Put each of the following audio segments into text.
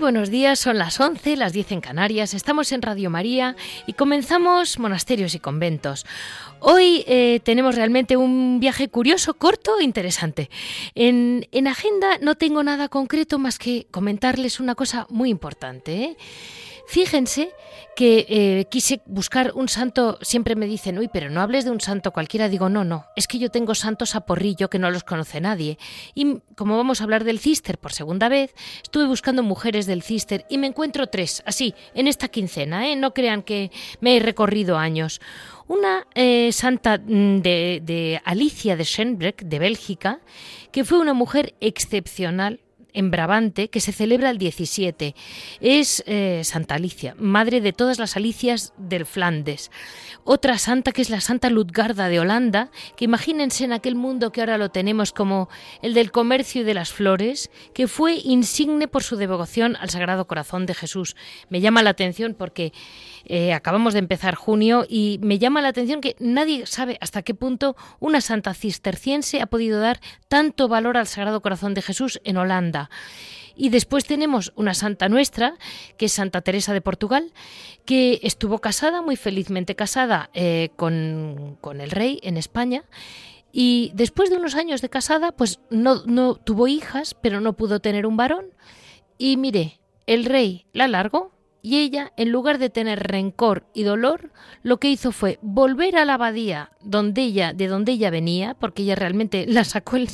Buenos días, son las 11, las 10 en Canarias, estamos en Radio María y comenzamos Monasterios y Conventos. Hoy eh, tenemos realmente un viaje curioso, corto e interesante. En, en, agenda no tengo nada concreto más que comentarles una cosa muy importante. ¿eh? Fíjense que eh, quise buscar un santo, siempre me dicen, uy, pero no hables de un santo cualquiera. Digo, no, no, es que yo tengo santos a porrillo que no los conoce nadie. Y como vamos a hablar del cister por segunda vez, estuve buscando mujeres del cister y me encuentro tres, así, en esta quincena, ¿eh? no crean que me he recorrido años. Una eh, santa mm, de, de Alicia de Schenbreck, de Bélgica, que fue una mujer excepcional, en Brabante que se celebra el 17. Es eh, Santa Alicia, madre de todas las Alicias del Flandes. Otra santa que es la Santa Ludgarda de Holanda, que imagínense en aquel mundo que ahora lo tenemos como el del comercio y de las flores, que fue insigne por su devoción al Sagrado Corazón de Jesús. Me llama la atención porque eh, acabamos de empezar junio y me llama la atención que nadie sabe hasta qué punto una santa cisterciense ha podido dar tanto valor al Sagrado Corazón de Jesús en Holanda. Y después tenemos una santa nuestra, que es Santa Teresa de Portugal, que estuvo casada, muy felizmente casada, eh, con, con el rey en España. Y después de unos años de casada, pues no, no tuvo hijas, pero no pudo tener un varón. Y mire, el rey la largó y ella, en lugar de tener rencor y dolor, lo que hizo fue volver a la abadía donde ella, de donde ella venía, porque ella realmente la sacó el,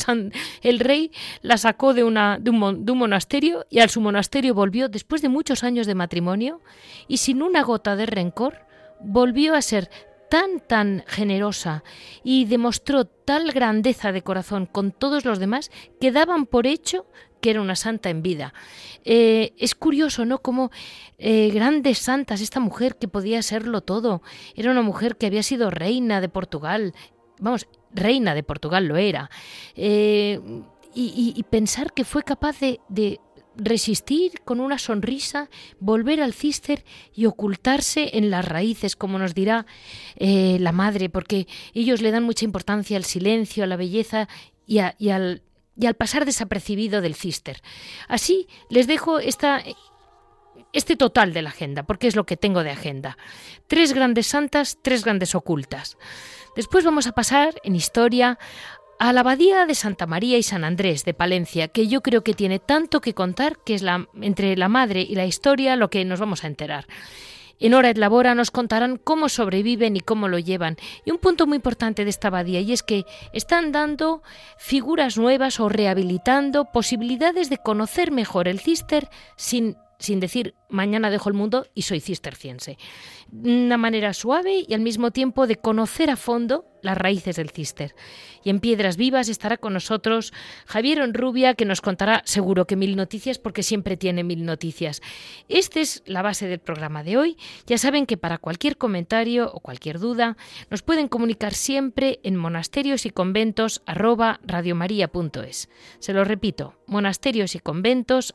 el rey, la sacó de, una, de, un, de un monasterio y al su monasterio volvió después de muchos años de matrimonio y sin una gota de rencor, volvió a ser tan, tan generosa y demostró tal grandeza de corazón con todos los demás que daban por hecho que era una santa en vida. Eh, es curioso, ¿no? Como eh, grandes santas, esta mujer que podía serlo todo, era una mujer que había sido reina de Portugal, vamos, reina de Portugal lo era, eh, y, pensar que fue capaz de, resistir con una sonrisa, volver al cister y ocultarse en las raíces, como nos dirá la madre, porque ellos le dan mucha importancia al silencio, a la belleza y, y al y al pasar desapercibido del cister. Así les dejo esta, este total de la agenda, porque es lo que tengo de agenda. Tres grandes santas, tres grandes ocultas. Después vamos a pasar en historia a la abadía de Santa María y San Andrés de Palencia, que yo creo que tiene tanto que contar que es entre la madre y la historia lo que nos vamos a enterar. En Hora et Labora nos contarán cómo sobreviven y cómo lo llevan. Y un punto muy importante de esta abadía y es que están dando figuras nuevas o rehabilitando posibilidades de conocer mejor el cister sin sin decir mañana dejo el mundo y soy cisterciense. Una manera suave y al mismo tiempo de conocer a fondo las raíces del cister. Y en Piedras Vivas estará con nosotros Javier Onrubia, que nos contará seguro que mil noticias, porque siempre tiene mil noticias. Esta es la base del programa de hoy. Ya saben que para cualquier comentario o cualquier duda nos pueden comunicar siempre en monasterios y conventos Se lo repito, monasterios y conventos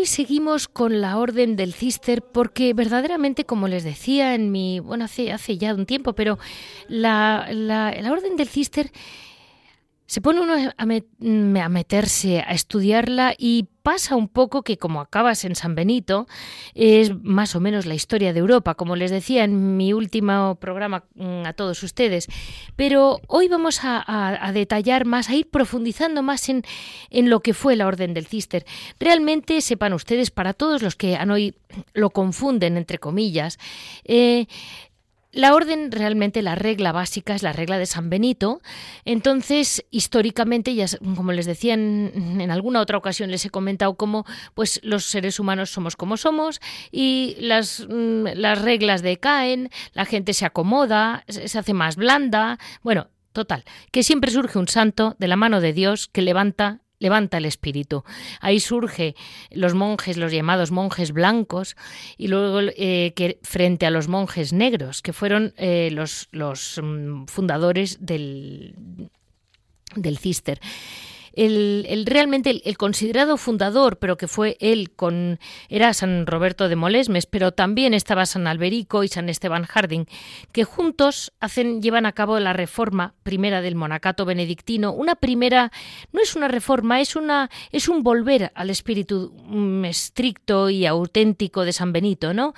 Hoy seguimos con la orden del cister porque verdaderamente, como les decía en mi, bueno, hace, hace ya un tiempo, pero la, la, orden del cister se pone uno a, meterse, a estudiarla y pasa un poco que como acabas en San Benito, es más o menos la historia de Europa, como les decía en mi último programa mm, a todos ustedes. Pero hoy vamos a, detallar más, a ir profundizando más en, en, lo que fue la Orden del Cister. Realmente, sepan ustedes, para todos los que hoy lo confunden, entre comillas, eh, la orden realmente, la regla básica es la regla de San Benito. Entonces, históricamente, ya como les decía en, alguna otra ocasión, les he comentado cómo pues, los seres humanos somos como somos y las, mm, las reglas decaen, la gente se acomoda, se hace más blanda. Bueno, total, que siempre surge un santo de la mano de Dios que levanta levanta el espíritu. Ahí surge los monjes, los llamados monjes blancos, y luego eh, que frente a los monjes negros, que fueron eh, los, los mm, fundadores del, del cister el, realmente el, considerado fundador, pero que fue él con era San Roberto de Molesmes, pero también estaba San Alberico y San Esteban Harding, que juntos hacen llevan a cabo la reforma primera del monacato benedictino, una primera no es una reforma, es una es un volver al espíritu mm, estricto y auténtico de San Benito, ¿no?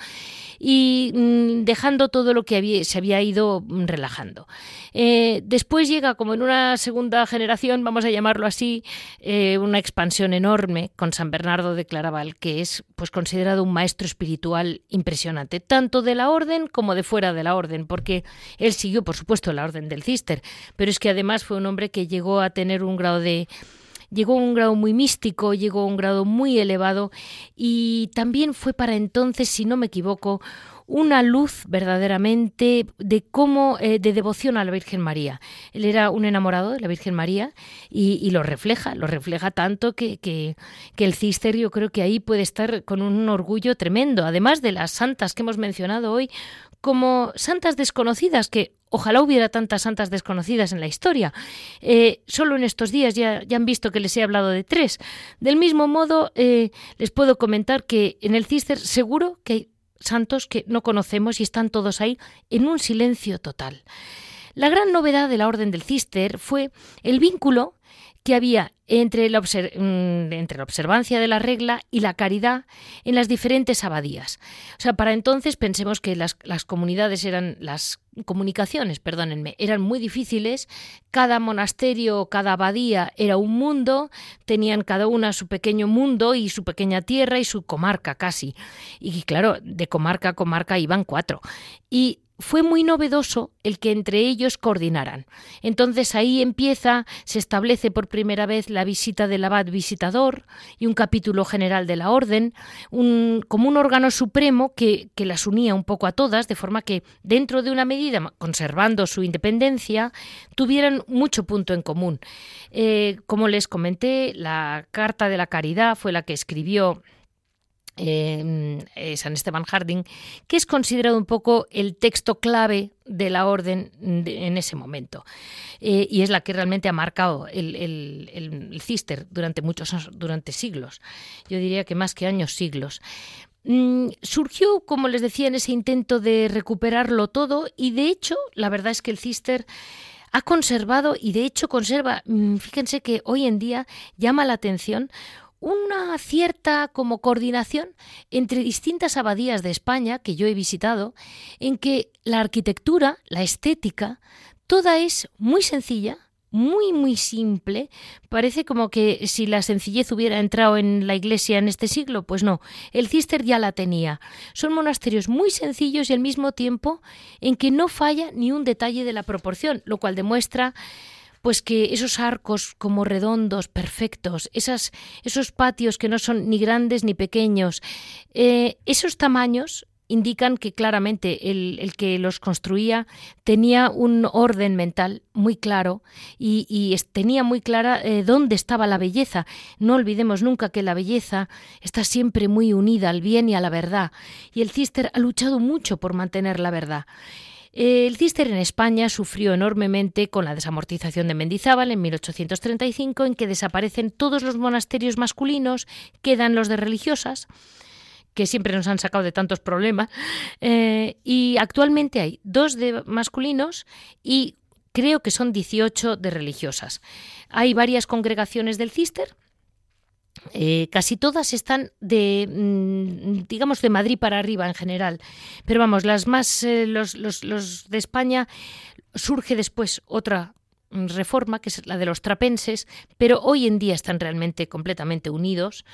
y mm, dejando todo lo que se había ido mm, relajando. Eh, después llega, como en una segunda generación, vamos a llamarlo así, eh, una expansión enorme con San Bernardo de Claraval, que es pues considerado un maestro espiritual impresionante, tanto de la orden como de fuera de la orden, porque él siguió, por supuesto, la orden del Cister, pero es que además fue un hombre que llegó a tener un grado de llegó a un grado muy místico, llegó a un grado muy elevado y también fue para entonces, si no me equivoco, una luz verdaderamente de cómo eh, de devoción a la Virgen María. Él era un enamorado de la Virgen María y, lo refleja, lo refleja tanto que, que, que, el cister yo creo que ahí puede estar con un orgullo tremendo, además de las santas que hemos mencionado hoy, como santas desconocidas, que ojalá hubiera tantas santas desconocidas en la historia. Eh, solo en estos días ya, ya, han visto que les he hablado de tres. Del mismo modo, eh, les puedo comentar que en el Cister seguro que hay santos que no conocemos y están todos ahí en un silencio total. La gran novedad de la Orden del Cister fue el vínculo que había entre la, mm, entre la, observancia de la regla y la caridad en las diferentes abadías. O sea, para entonces pensemos que las, las comunidades eran, las comunicaciones, perdónenme, eran muy difíciles, cada monasterio, cada abadía era un mundo, tenían cada una su pequeño mundo y su pequeña tierra y su comarca casi. Y claro, de comarca a comarca iban cuatro. Y fue muy novedoso el que entre ellos coordinaran. Entonces ahí empieza, se establece por primera vez la visita del abad visitador y un capítulo general de la orden, como un órgano supremo que, que, las unía un poco a todas, de forma que dentro de una medida, conservando su independencia, tuvieran mucho punto en común. Eh, como les comenté, la Carta de la Caridad fue la que escribió Em, eh, San Esteban Harding, que es considerado un poco el texto clave de la orden en ese momento. Eh, y es la que realmente ha marcado el, el, cister durante muchos durante siglos. Yo diría que más que años, siglos. Mm, surgió, como les decía, en ese intento de recuperarlo todo y de hecho, la verdad es que el cister ha conservado y de hecho conserva, mm, fíjense que hoy en día llama la atención una cierta como coordinación entre distintas abadías de España que yo he visitado, en que la arquitectura, la estética, toda es muy sencilla, muy muy simple. Parece como que si la sencillez hubiera entrado en la iglesia en este siglo, pues no, el cister ya la tenía. Son monasterios muy sencillos y al mismo tiempo en que no falla ni un detalle de la proporción, lo cual demuestra pues que esos arcos como redondos, perfectos, esas, esos patios que no son ni grandes ni pequeños, eh, esos tamaños indican que claramente el, que los construía tenía un orden mental muy claro y, tenía muy clara eh, dónde estaba la belleza. No olvidemos nunca que la belleza está siempre muy unida al bien y a la verdad, y el Cister ha luchado mucho por mantener la verdad. El Cister en España sufrió enormemente con la desamortización de Mendizábal en 1835, en que desaparecen todos los monasterios masculinos, quedan los de religiosas que siempre nos han sacado de tantos problemas, eh, y actualmente hay dos de masculinos y creo que son 18 de religiosas. Hay varias congregaciones del Cister, eh, casi todas están de, mm, digamos, de Madrid para arriba en general. Pero vamos, las más, eh, los, los, de España surge después otra reforma, que es la de los trapenses, pero hoy en día están realmente completamente unidos.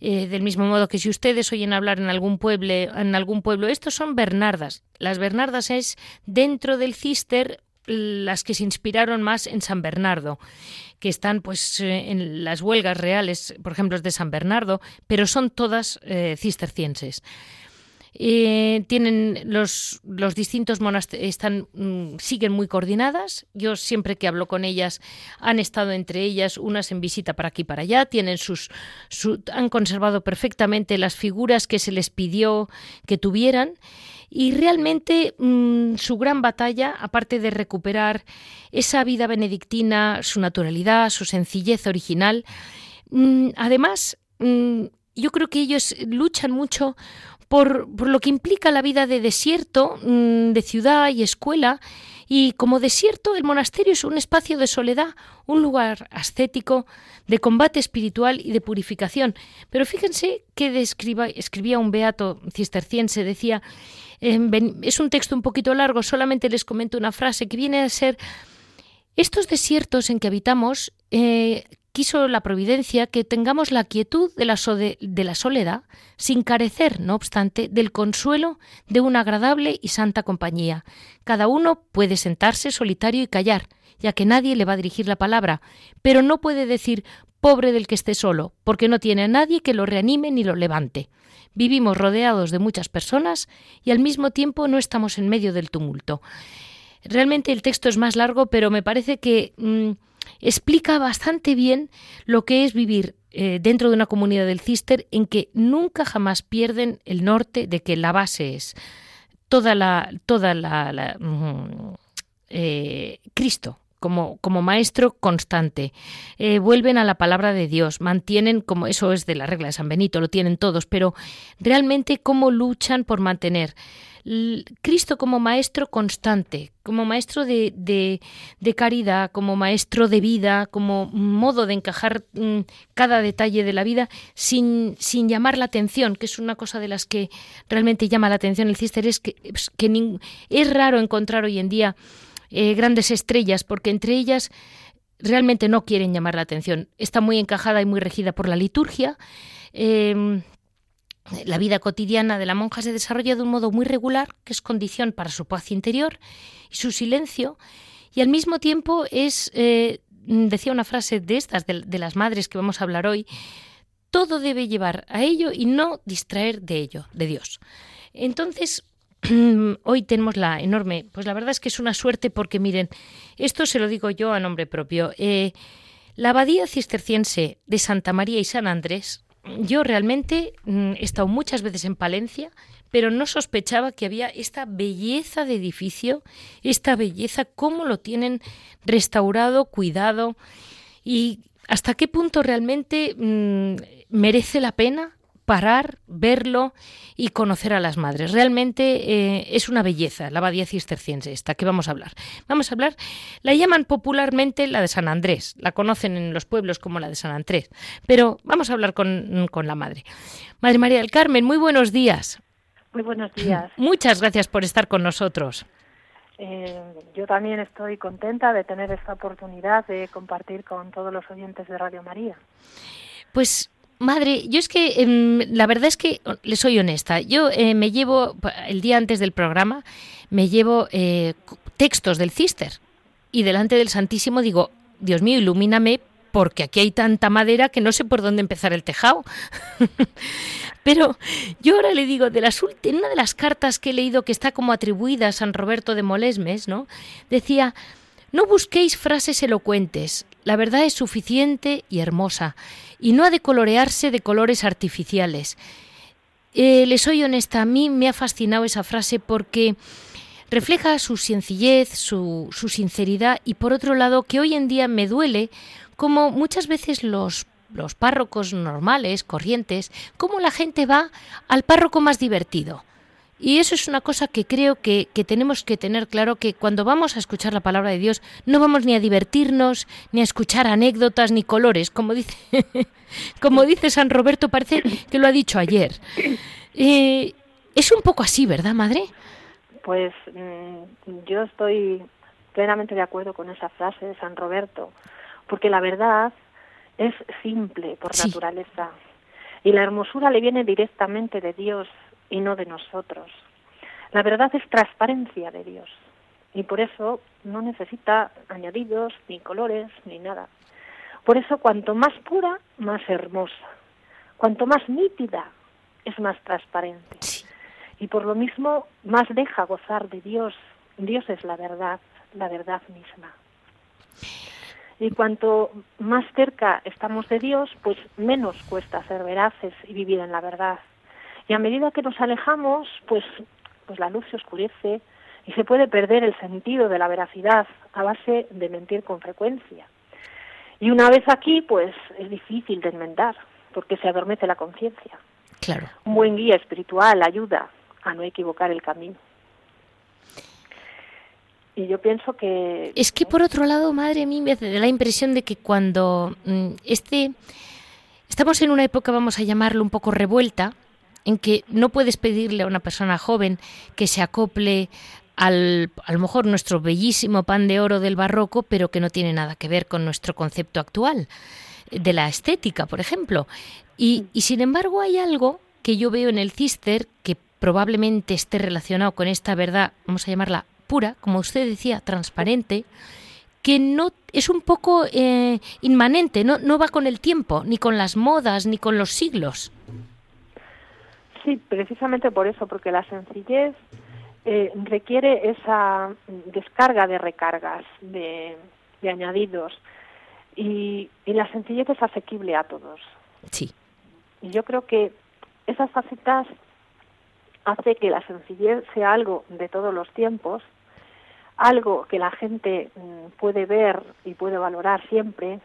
Eh, del mismo modo que si ustedes oyen hablar en algún pueblo, en algún pueblo, estos son Bernardas. Las Bernardas es dentro del cister las que se inspiraron más en San Bernardo, que están pues eh, en las huelgas reales, por ejemplo, de San Bernardo, pero son todas eh, cistercienses. Eh, tienen los, los distintos monasterios están mm, siguen muy coordinadas. Yo siempre que hablo con ellas han estado entre ellas unas en visita para aquí y para allá. Tienen sus han conservado perfectamente las figuras que se les pidió que tuvieran y realmente mm, su gran batalla, aparte de recuperar esa vida benedictina, su naturalidad, su sencillez original, mm, además yo creo que ellos luchan mucho por, lo que implica la vida de desierto, mm, de ciudad y escuela, y como desierto el monasterio es un espacio de soledad, un lugar ascético, de combate espiritual y de purificación. Pero fíjense que escribía un beato cisterciense, decía, em, es un texto un poquito largo, solamente les comento una frase que viene a ser, estos desiertos en que habitamos eh, quiso la providencia que tengamos la quietud de la, soledad, sin carecer, no obstante, del consuelo de una agradable y santa compañía. Cada uno puede sentarse solitario y callar, ya que nadie le va a dirigir la palabra, pero no puede decir pobre del que esté solo, porque no tiene a nadie que lo reanime ni lo levante. Vivimos rodeados de muchas personas y al mismo tiempo no estamos en medio del tumulto. Realmente el texto es más largo, pero me parece que mm, explica bastante bien lo que es vivir eh, dentro de una comunidad del Cister en que nunca jamás pierden el norte de que la base es toda la, toda la, mm, eh, Cristo, como, como, maestro constante. Eh, vuelven a la palabra de Dios, mantienen, como eso es de la regla de San Benito, lo tienen todos, pero realmente cómo luchan por mantener Cristo como maestro constante, como maestro de, de, caridad, como maestro de vida, como modo de encajar mm, cada detalle de la vida sin, sin, llamar la atención, que es una cosa de las que realmente llama la atención el cister, es que, es raro encontrar hoy en día eh, grandes estrellas, porque entre ellas realmente no quieren llamar la atención. Está muy encajada y muy regida por la liturgia. Em, la vida cotidiana de la monja se desarrolla de un modo muy regular, que es condición para su paz interior y su silencio, y al mismo tiempo es, eh, decía una frase de estas, de, las madres que vamos a hablar hoy, todo debe llevar a ello y no distraer de ello, de Dios. Entonces, hoy tenemos la enorme, pues la verdad es que es una suerte porque miren, esto se lo digo yo a nombre propio. Eh, la abadía cisterciense de Santa María y San Andrés yo realmente mm, he estado muchas veces en Palencia, pero no sospechaba que había esta belleza de edificio, esta belleza, cómo lo tienen restaurado, cuidado y hasta qué punto realmente mm, merece la pena parar, verlo y conocer a las madres. Realmente eh, es una belleza la abadía cisterciense esta que vamos a hablar. Vamos a hablar, la llaman popularmente la de San Andrés, la conocen en los pueblos como la de San Andrés, pero vamos a hablar con, la madre. Madre María del Carmen, muy buenos días. Muy buenos días. Muchas gracias por estar con nosotros. Eh, yo también estoy contenta de tener esta oportunidad de compartir con todos los oyentes de Radio María. Pues Madre, yo es que em, la verdad es que le soy honesta. Yo eh, me llevo, el día antes del programa, me llevo eh, textos del Cister y delante del Santísimo digo, Dios mío, ilumíname porque aquí hay tanta madera que no sé por dónde empezar el tejado. Pero yo ahora le digo, de las en una de las cartas que he leído que está como atribuida a San Roberto de Molesmes, ¿no? Decía, no busquéis frases elocuentes, la verdad es suficiente y hermosa, y no ha de colorearse de colores artificiales. Eh, le soy honesta, a mí me ha fascinado esa frase porque refleja su sencillez, su, sinceridad y por otro lado que hoy en día me duele como muchas veces los los párrocos normales, corrientes, cómo la gente va al párroco más divertido. Y eso es una cosa que creo que, tenemos que tener claro, que cuando vamos a escuchar la palabra de Dios no vamos ni a divertirnos, ni a escuchar anécdotas, ni colores, como dice, como dice San Roberto, parece que lo ha dicho ayer. Eh, es un poco así, ¿verdad, madre? Pues mm, yo estoy plenamente de acuerdo con esa frase de San Roberto, porque la verdad es simple por naturaleza y la hermosura le viene directamente de Dios y no de nosotros. La verdad es transparencia de Dios y por eso no necesita añadidos, ni colores, ni nada. Por eso cuanto más pura, más hermosa. Cuanto más nítida, es más transparente. Y por lo mismo, más deja gozar de Dios. Dios es la verdad, la verdad misma. Y cuanto más cerca estamos de Dios, pues menos cuesta ser veraces y vivir en la verdad. Y a medida que nos alejamos, pues, pues la luz se oscurece y se puede perder el sentido de la veracidad a base de mentir con frecuencia. Y una vez aquí, pues es difícil de enmendar, porque se adormece la conciencia. Claro. Un buen guía espiritual ayuda a no equivocar el camino. Y yo pienso que... Es que por otro lado, madre mía, me da la impresión de que cuando mm, este... Estamos en una época, vamos a llamarlo un poco revuelta, en que no puedes pedirle a una persona joven que se acople al, a lo mejor nuestro bellísimo pan de oro del barroco, pero que no tiene nada que ver con nuestro concepto actual de la estética, por ejemplo. Y, sin embargo hay algo que yo veo en el cister que probablemente esté relacionado con esta verdad, vamos a llamarla pura, como usted decía, transparente, que no es un poco eh, inmanente, no va con el tiempo, ni con las modas, ni con los siglos. Sí, precisamente por eso, porque la sencillez eh, requiere esa descarga de recargas, de, añadidos, y, y, la sencillez es asequible a todos. Sí. Y yo creo que esas facetas hace que la sencillez sea algo de todos los tiempos algo que la gente mm, puede ver y puede valorar siempre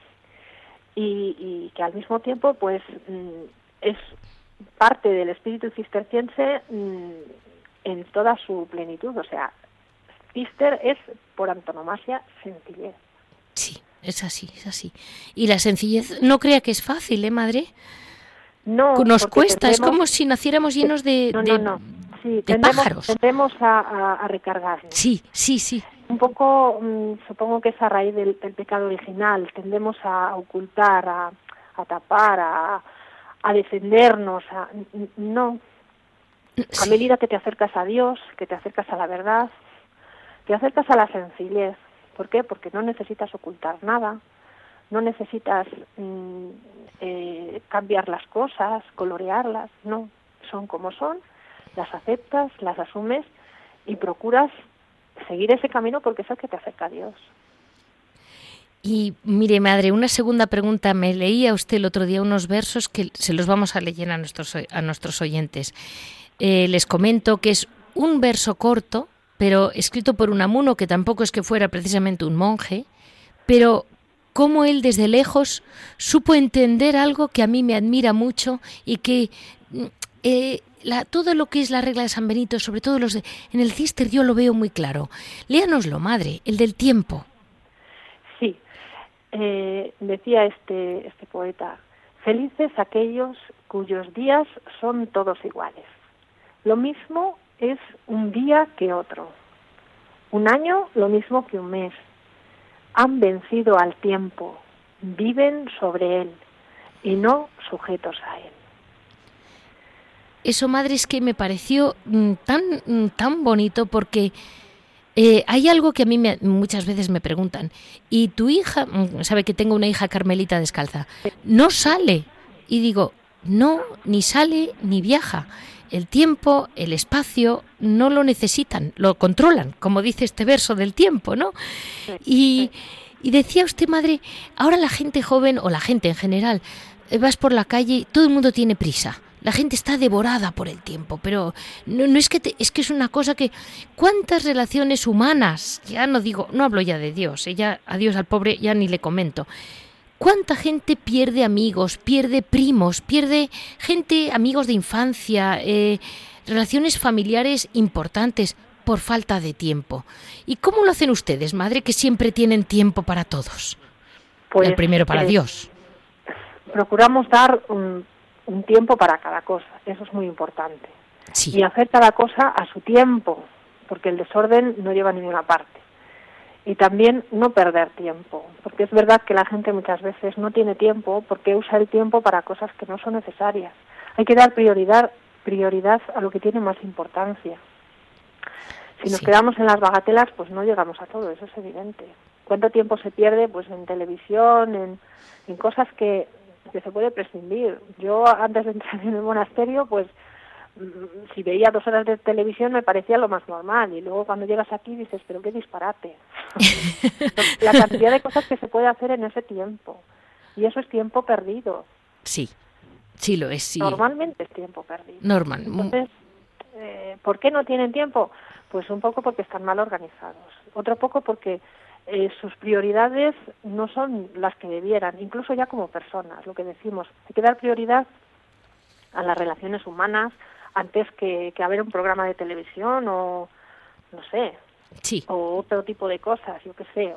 y, que al mismo tiempo pues mm, es parte del espíritu cisterciense mm, en toda su plenitud, o sea, cister es por antonomasia sencillez. Sí, es así, es así. Y la sencillez no crea que es fácil, ¿eh, madre? No, nos cuesta, es como si naciéramos llenos de, no, sí, tendemos, tendemos a, a, recargarnos. Sí, sí, sí. Un poco, mm, supongo que es a raíz del, pecado original, tendemos a ocultar, a, a tapar, a, a defendernos, a, no. A medida que te acercas a Dios, que te acercas a la verdad, te acercas a la sencillez. ¿Por qué? Porque no necesitas ocultar nada, no necesitas mm, eh, cambiar las cosas, colorearlas, no, son como son las aceptas, las asumes y procuras seguir ese camino porque es el que te acerca a Dios. Y mire, madre, una segunda pregunta. Me leía usted el otro día unos versos que se los vamos a leer a nuestros, a nuestros oyentes. Eh, les comento que es un verso corto, pero escrito por un amuno que tampoco es que fuera precisamente un monje, pero cómo él desde lejos supo entender algo que a mí me admira mucho y que mm, eh, todo lo que es la regla de San Benito, sobre todo los de, en el cister yo lo veo muy claro. Léanoslo, madre, el del tiempo. Eh, decía este, este poeta, felices aquellos cuyos días son todos iguales. Lo mismo es un día que otro. Un año lo mismo que un mes. Han vencido al tiempo, viven sobre él y no sujetos a él. Eso, madre, es que me pareció mm, tan, mm, tan bonito porque eh, hay algo que a mí muchas veces me preguntan. ¿Y tu hija, mm, sabe que tengo una hija carmelita descalza, no sale? Y digo, no, ni sale ni viaja. El tiempo, el espacio, no lo necesitan, lo controlan, como dice este verso del tiempo, ¿no? Y, y decía usted, madre, ahora la gente joven o la gente en general, eh, vas por la calle y todo el mundo tiene prisa la gente está devorada por el tiempo, pero no, es que es que es una cosa que cuántas relaciones humanas, ya no digo, no hablo ya de Dios, eh, ya a Dios al pobre ya ni le comento. ¿Cuánta gente pierde amigos, pierde primos, pierde gente, amigos de infancia, eh, relaciones familiares importantes por falta de tiempo? ¿Y cómo lo hacen ustedes, madre, que siempre tienen tiempo para todos? Pues, el primero para eh, Dios. Procuramos dar un tiempo para cada cosa, eso es muy importante. Y hacer cada cosa a su tiempo, porque el desorden no lleva a ninguna parte. y también no perder tiempo, porque es verdad que la gente muchas veces no tiene tiempo porque usa el tiempo para cosas que no son necesarias. Hay que dar prioridad, prioridad a lo que tiene más importancia. Si nos quedamos en las bagatelas, pues no llegamos a todo, eso es evidente. ¿Cuánto tiempo se pierde pues en televisión, en, en cosas que, que se puede prescindir? Yo antes de entrar en el monasterio, pues si veía dos horas de televisión me parecía lo más normal y luego cuando llegas aquí dices, pero qué disparate. la cantidad de cosas que se puede hacer en ese tiempo. Y eso es tiempo perdido. Sí, sí lo es, sí. Normalmente es tiempo perdido. Normal. Entonces, eh, ¿por qué no tienen tiempo? Pues un poco porque están mal organizados. Otro poco porque eh, sus prioridades no son las que debieran, incluso ya como personas, lo que decimos. Hay que dar prioridad a las relaciones humanas, antes que, que haber un programa de televisión o no sé sí. o otro tipo de cosas yo qué sé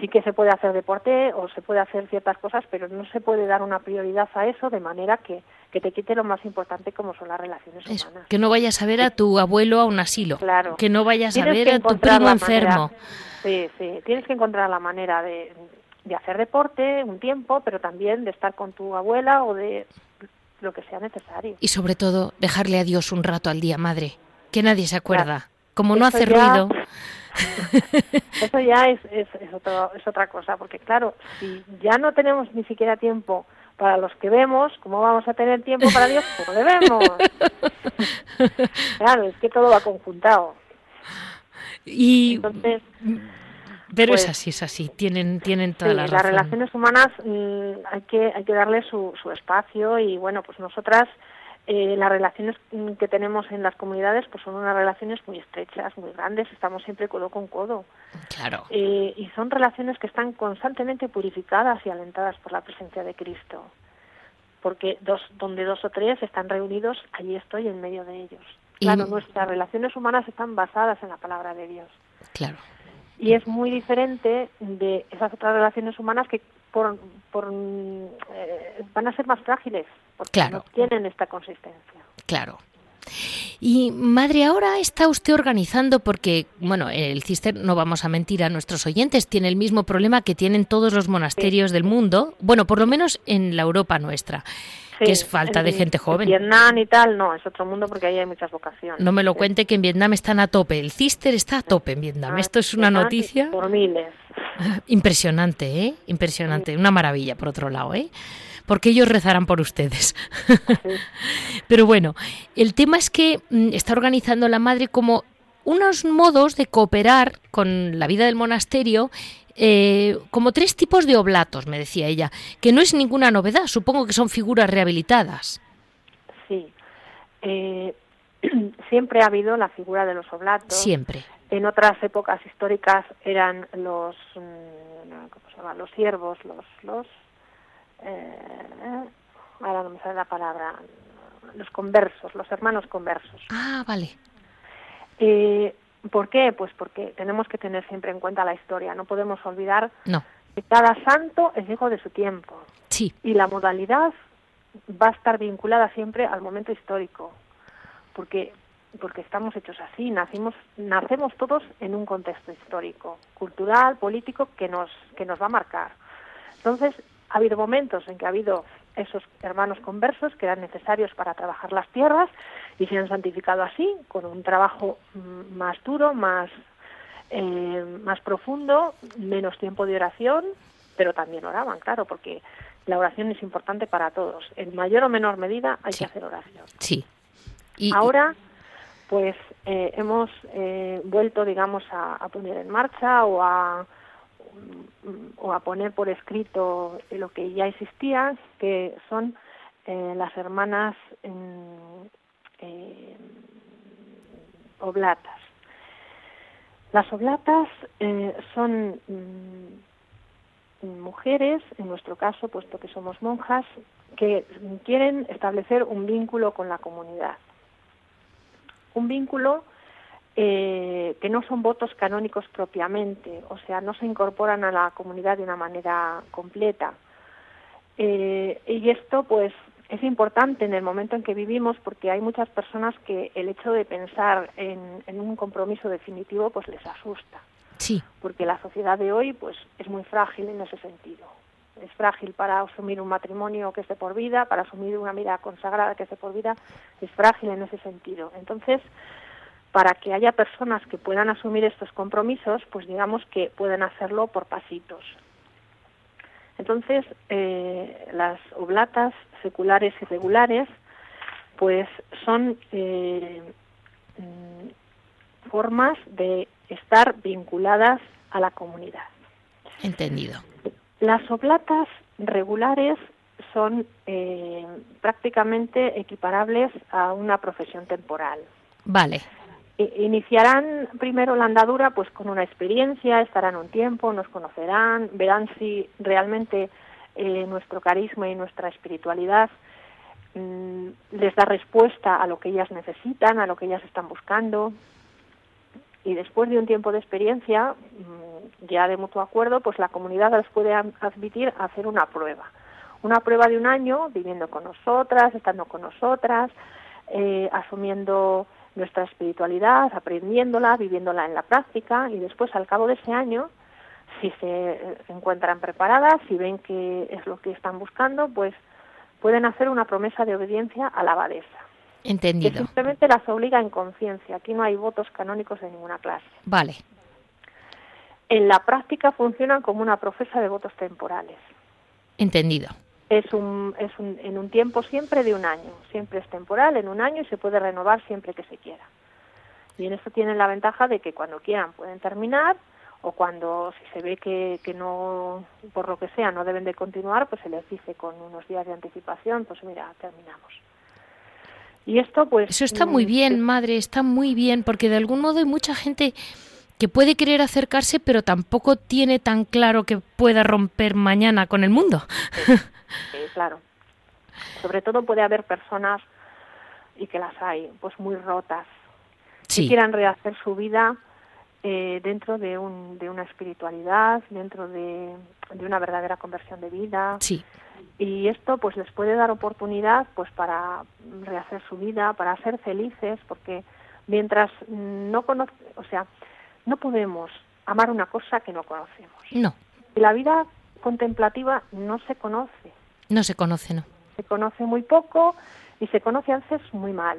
sí que se puede hacer deporte o se puede hacer ciertas cosas pero no se puede dar una prioridad a eso de manera que, que te quite lo más importante como son las relaciones humanas. que no vayas a ver a tu abuelo a un asilo. Claro. Que no vayas a ver a tu primo enfermo. sí sí. Tienes que encontrar la manera de de hacer deporte un tiempo pero también de estar con tu abuela o de lo que sea necesario. Y sobre todo, dejarle a Dios un rato al día, madre, que nadie se acuerda. Como no hace ruido. Eso ya es, es, es, es otra cosa, porque claro, si ya no tenemos ni siquiera tiempo para los que vemos, ¿cómo vamos a tener tiempo para Dios que no le vemos? claro, es que todo va conjuntado. Y Entonces, pero pues, es así, es así, tienen, tienen toda sí, la Las razón. relaciones humanas mmm, hay, que, hay que darle su, su espacio y bueno, pues nosotras eh, las relaciones que tenemos en las comunidades pues son unas relaciones muy estrechas, muy grandes, estamos siempre codo con codo. Claro. Eh, y son relaciones que están constantemente purificadas y alentadas por la presencia de Cristo. Porque dos, donde dos o tres están reunidos, allí estoy en medio de ellos. Claro, y... nuestras relaciones humanas están basadas en la palabra de Dios. Claro y es muy diferente de esas otras relaciones humanas que por, por eh, van a ser más frágiles porque claro. no tienen esta consistencia. Claro. Y madre, ahora está usted organizando porque, bueno, el cister, no vamos a mentir a nuestros oyentes, tiene el mismo problema que tienen todos los monasterios sí. del mundo, bueno, por lo menos en la Europa nuestra. Sí, que es falta en, de gente joven. En Vietnam y tal, no, es otro mundo porque ahí hay muchas vocaciones. No me lo sí. cuente que en Vietnam están a tope. El cister está a tope en Vietnam. Ah, Esto es una Vietnam noticia Por miles. impresionante, ¿eh? Impresionante. Una maravilla, por otro lado, ¿eh? Porque ellos rezarán por ustedes. Pero bueno, el tema es que mm, está organizando la madre como unos modos de cooperar con la vida del monasterio eh, como tres tipos de oblatos, me decía ella, que no es ninguna novedad, supongo que son figuras rehabilitadas. Sí, eh, siempre ha habido la figura de los oblatos. Siempre. En otras épocas históricas eran los, ¿cómo se llama? Los siervos, los, los, eh, ahora no me sale la palabra, los conversos, los hermanos conversos. Ah, vale. Eh, ¿Por qué? Pues porque tenemos que tener siempre en cuenta la historia. No podemos olvidar no. que cada santo es hijo de su tiempo. Sí. Y la modalidad va a estar vinculada siempre al momento histórico. Porque, porque estamos hechos así. Nacimos, nacemos todos en un contexto histórico, cultural, político, que nos, que nos va a marcar. Entonces, ha habido momentos en que ha habido esos hermanos conversos que eran necesarios para trabajar las tierras y se han santificado así, con un trabajo más duro, más, eh, más profundo, menos tiempo de oración, pero también oraban, claro, porque la oración es importante para todos. En mayor o menor medida hay sí. que hacer oración. Sí. Y, Ahora, pues eh, hemos eh, vuelto, digamos, a, a poner en marcha o a o a poner por escrito lo que ya existía, que son eh, las hermanas eh, oblatas. Las oblatas eh, son mm, mujeres, en nuestro caso, puesto que somos monjas, que quieren establecer un vínculo con la comunidad. Un vínculo eh, que no son votos canónicos propiamente, o sea, no se incorporan a la comunidad de una manera completa. Eh, y esto, pues, es importante en el momento en que vivimos porque hay muchas personas que el hecho de pensar en, en un compromiso definitivo, pues les asusta. Sí. Porque la sociedad de hoy pues es muy frágil en ese sentido. Es frágil para asumir un matrimonio que esté por vida, para asumir una vida consagrada que esté por vida, es frágil en ese sentido. Entonces, para que haya personas que puedan asumir estos compromisos, pues digamos que pueden hacerlo por pasitos. Entonces, eh, las oblatas seculares y regulares, pues son eh, mm, formas de estar vinculadas a la comunidad. Entendido. Las oblatas regulares son eh, prácticamente equiparables a una profesión temporal. Vale. Iniciarán primero la andadura pues con una experiencia, estarán un tiempo, nos conocerán, verán si realmente eh, nuestro carisma y nuestra espiritualidad mm, les da respuesta a lo que ellas necesitan, a lo que ellas están buscando. Y después de un tiempo de experiencia, mm, ya de mutuo acuerdo, pues la comunidad les puede admitir a hacer una prueba. Una prueba de un año, viviendo con nosotras, estando con nosotras, eh, asumiendo nuestra espiritualidad, aprendiéndola, viviéndola en la práctica y después al cabo de ese año, si se encuentran preparadas, si ven que es lo que están buscando, pues pueden hacer una promesa de obediencia a la abadesa. Entendido. Que simplemente las obliga en conciencia. Aquí no hay votos canónicos de ninguna clase. Vale. En la práctica funcionan como una profesa de votos temporales. Entendido es un, es un, en un tiempo siempre de un año, siempre es temporal, en un año y se puede renovar siempre que se quiera. Y en esto tienen la ventaja de que cuando quieran pueden terminar o cuando si se ve que, que no, por lo que sea, no deben de continuar, pues se les dice con unos días de anticipación, pues mira, terminamos. Y esto pues... Eso está muy mm, bien, madre, está muy bien, porque de algún modo hay mucha gente que puede querer acercarse, pero tampoco tiene tan claro que pueda romper mañana con el mundo. claro. Sobre todo puede haber personas, y que las hay, pues muy rotas, que quieran rehacer su vida eh, dentro de, un, de una espiritualidad, dentro de, de, una verdadera conversión de vida. Sí. Y esto pues les puede dar oportunidad pues para rehacer su vida, para ser felices, porque mientras no conoce, o sea, no podemos amar una cosa que no conocemos. No. La vida contemplativa no se conoce. No se conoce, no. Se conoce muy poco y se conoce a veces muy mal.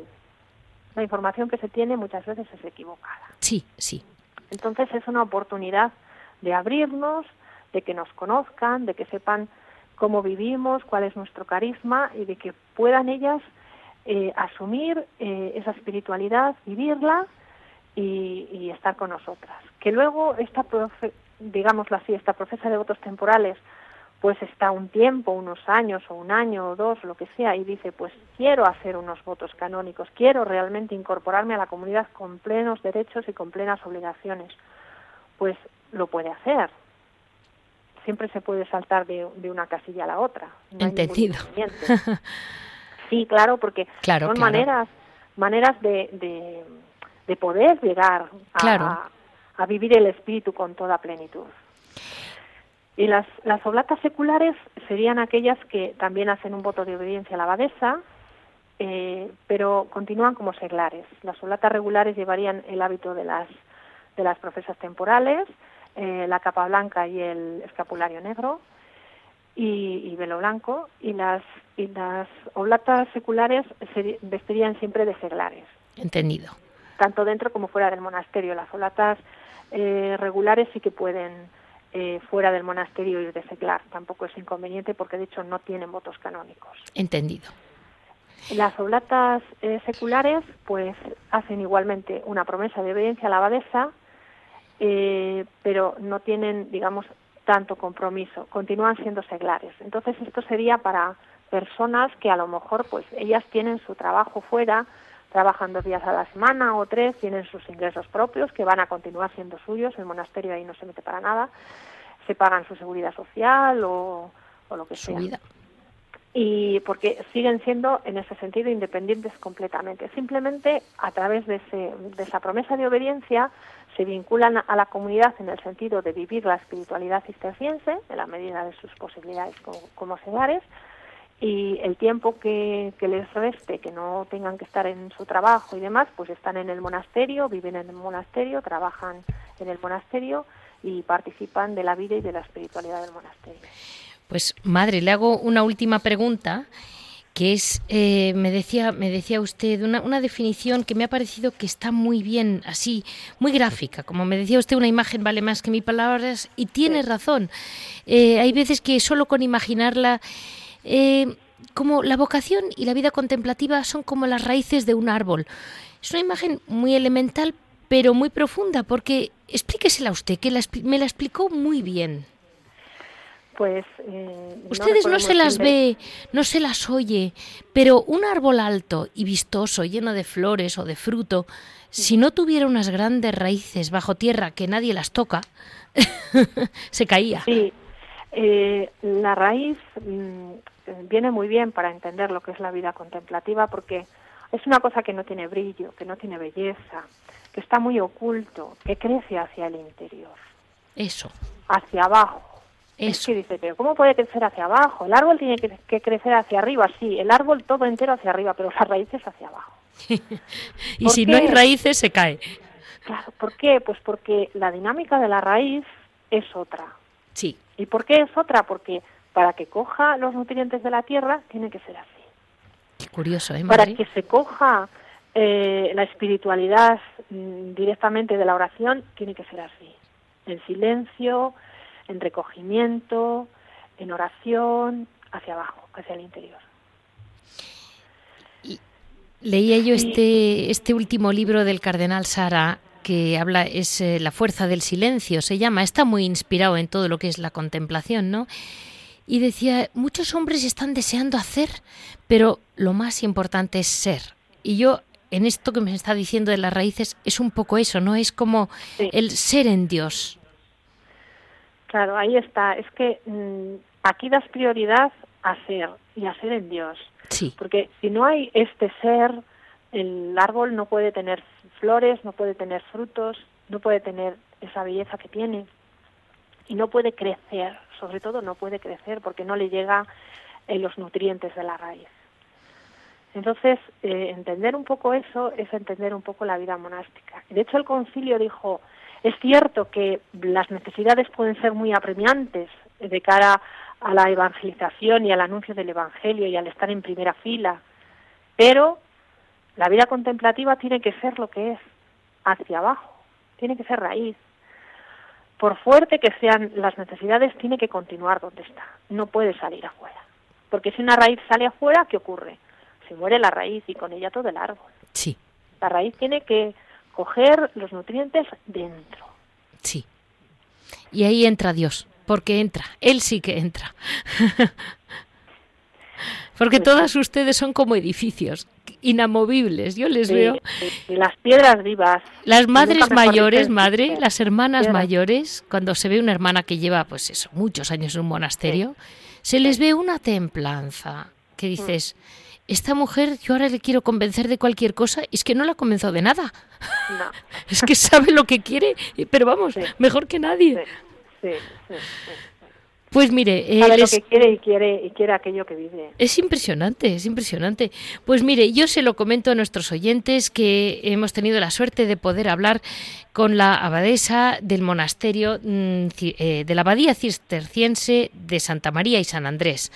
La información que se tiene muchas veces es equivocada. Sí, sí. Entonces es una oportunidad de abrirnos, de que nos conozcan, de que sepan cómo vivimos, cuál es nuestro carisma y de que puedan ellas eh, asumir eh, esa espiritualidad, vivirla y, y, estar con nosotras. Que luego esta, profe, digámoslo así, esta profesa de votos temporales pues está un tiempo, unos años o un año o dos, lo que sea, y dice, pues quiero hacer unos votos canónicos, quiero realmente incorporarme a la comunidad con plenos derechos y con plenas obligaciones, pues lo puede hacer. Siempre se puede saltar de, una casilla a la otra. Entendido. sí, claro, porque son maneras maneras de, de, poder llegar a, a vivir el espíritu con toda plenitud. Y las, las oblatas seculares serían aquellas que también hacen un voto de obediencia a la abadesa, eh, pero continúan como seglares. Las oblatas regulares llevarían el hábito de las, de las profesas temporales, eh, la capa blanca y el escapulario negro y, velo blanco, y las, y las oblatas seculares se vestirían siempre de seglares. Entendido. Tanto dentro como fuera del monasterio. Las oblatas eh, regulares sí que pueden eh, fuera del monasterio y de seglar. Tampoco es inconveniente porque de hecho no tienen votos canónicos. Entendido. Las oblatas eh, seculares pues hacen igualmente una promesa de obediencia a la abadesa, eh, pero no tienen, digamos, tanto compromiso, continúan siendo seglares. Entonces esto sería para personas que a lo mejor pues ellas tienen su trabajo fuera, trabajan dos días a la semana o tres, tienen sus ingresos propios que van a continuar siendo suyos, el monasterio ahí no se mete para nada, se pagan su seguridad social o, lo que sea. Y porque siguen siendo en ese sentido independientes completamente. Simplemente a través de, ese, de esa promesa de obediencia se vinculan a la comunidad en el sentido de vivir la espiritualidad cisterciense en la medida de sus posibilidades como, como seglares y el tiempo que, les reste, que no tengan que estar en su trabajo y demás, pues están en el monasterio, viven en el monasterio, trabajan en el monasterio y participan de la vida y de la espiritualidad del monasterio. Pues madre, le hago una última pregunta que es, eh, me, decía, me decía usted, una, una, definición que me ha parecido que está muy bien, así, muy gráfica. Como me decía usted, una imagen vale más que mil palabras y tiene razón. Eh, hay veces que solo con imaginarla, eh, como la vocación y la vida contemplativa son como las raíces de un árbol. Es una imagen muy elemental, pero muy profunda, porque explíquesela usted, que me la explicó muy bien. Pues, eh, Ustedes no, se las ve, no se las oye, pero un árbol alto y vistoso, lleno de flores o de fruto, si no tuviera unas grandes raíces bajo tierra que nadie las toca, se caía. Sí, eh, la raíz mm, viene muy bien para entender lo que es la vida contemplativa porque es una cosa que no tiene brillo, que no tiene belleza, que está muy oculto, que crece hacia el interior. Eso. Hacia abajo es que dice, pero ¿cómo puede crecer hacia abajo? El árbol tiene que, crecer hacia arriba, sí, el árbol todo entero hacia arriba, pero las raíces hacia abajo. y si no hay raíces, se cae. Claro, ¿por qué? Pues porque la dinámica de la raíz es otra. Sí. ¿Y por qué es otra? Porque para que coja los nutrientes de la tierra, tiene que ser así. Qué curioso, ¿eh, Para que se coja eh, la espiritualidad mm, directamente de la oración, tiene que ser así. En silencio, en recogimiento, en oración, hacia abajo, hacia el interior. leía yo este, este último libro del cardenal Sara que habla es eh, la fuerza del silencio, se llama, está muy inspirado en todo lo que es la contemplación, ¿no? Y decía, muchos hombres están deseando hacer, pero lo más importante es ser. Y yo en esto que me está diciendo de las raíces es un poco eso, ¿no? Es como el ser en Dios. Claro, ahí está. Es que mm, aquí das prioridad a ser y a ser en Dios. Sí. Porque si no hay este ser, el árbol no puede tener flores, no puede tener frutos, no puede tener esa belleza que tiene y no puede crecer. Sobre todo no puede crecer porque no le llega eh, los nutrientes de la raíz. Entonces, eh, entender un poco eso es entender un poco la vida monástica. De hecho, el concilio dijo, es cierto que las necesidades pueden ser muy apremiantes de cara a la evangelización y al anuncio del Evangelio y al estar en primera fila, pero la vida contemplativa tiene que ser lo que es, hacia abajo, tiene que ser raíz. Por fuerte que sean las necesidades, tiene que continuar donde está, no puede salir afuera. Porque si una raíz sale afuera, ¿qué ocurre? Se muere la raíz y con ella todo el árbol. Sí. La raíz tiene que coger los nutrientes dentro. Sí. Y ahí entra Dios, porque entra, Él sí que entra. porque todas ustedes son como edificios inamovibles, yo les veo. Y las piedras vivas. Las madres mayores, madre, las hermanas mayores, cuando se ve una hermana que lleva, pues eso, muchos años en un monasterio, se les ve una templanza que dices, esta mujer yo ahora le quiero convencer de cualquier cosa y es que no la convenzo de nada. No. es que sabe lo que quiere, pero vamos, mejor que nadie. Sí, pues mire, sabe lo que quiere y quiere y quiere aquello que vive. Es impresionante, es impresionante. Pues mire, yo se lo comento a nuestros oyentes que hemos tenido la suerte de poder hablar con la abadesa del monasterio mm, eh, de la abadía cisterciense de Santa María y San Andrés.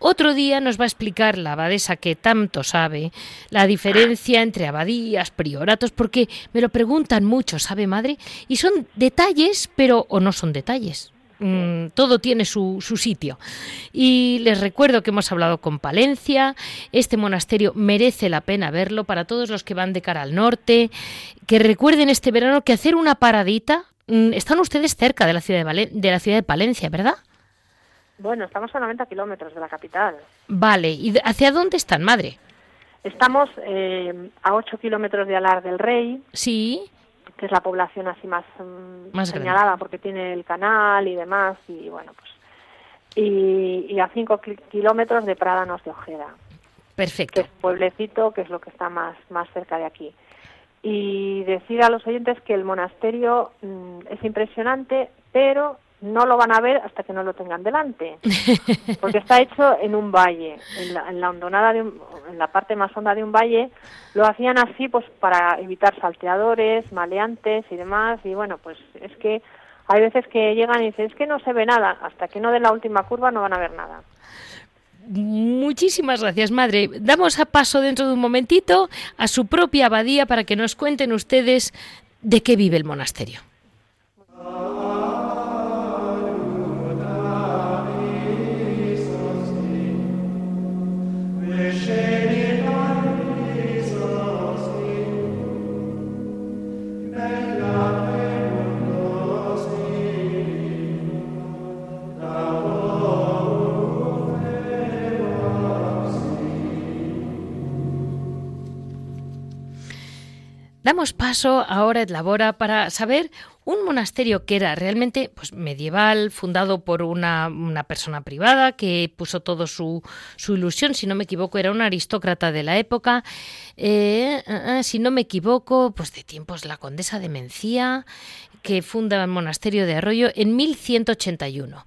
Otro día nos va a explicar la abadesa que tanto sabe la diferencia entre abadías, prioratos, porque me lo preguntan mucho, ¿sabe, madre? Y son detalles, pero o no son detalles. Mm, todo tiene su, su, sitio. Y les recuerdo que hemos hablado con Palencia, este monasterio merece la pena verlo para todos los que van de cara al norte, que recuerden este verano que hacer una paradita, mm, están ustedes cerca de la ciudad de, de, la ciudad de Palencia, ¿verdad? Bueno, estamos a 90 kilómetros de la capital. Vale, ¿y hacia dónde están, madre? Estamos eh, a 8 kilómetros de Alar del Rey. Sí. Que es la población así más, mm, señalada porque tiene el canal y demás. Y bueno, pues. Y, a 5 kilómetros de Prádanos de Ojeda. Perfecto. Que es pueblecito, que es lo que está más, más cerca de aquí. Y decir a los oyentes que el monasterio mm, es impresionante, pero no lo van a ver hasta que no lo tengan delante, porque está hecho en un valle, en la, en la hondonada de en la parte más honda de un valle, lo hacían así pues para evitar salteadores, maleantes y demás, y bueno, pues es que hay veces que llegan y dicen, es que no se ve nada, hasta que no den la última curva no van a ver nada. Muchísimas gracias, madre. Damos a paso dentro de un momentito a su propia abadía para que nos cuenten ustedes de qué vive el monasterio. Damos paso ahora a Labora para saber un monasterio que era realmente pues, medieval, fundado por una, persona privada que puso todo su, su, ilusión, si no me equivoco, era un aristócrata de la época, eh, eh, eh, si no me equivoco, pues de tiempos la condesa de Mencía, que funda el monasterio de Arroyo en 1181.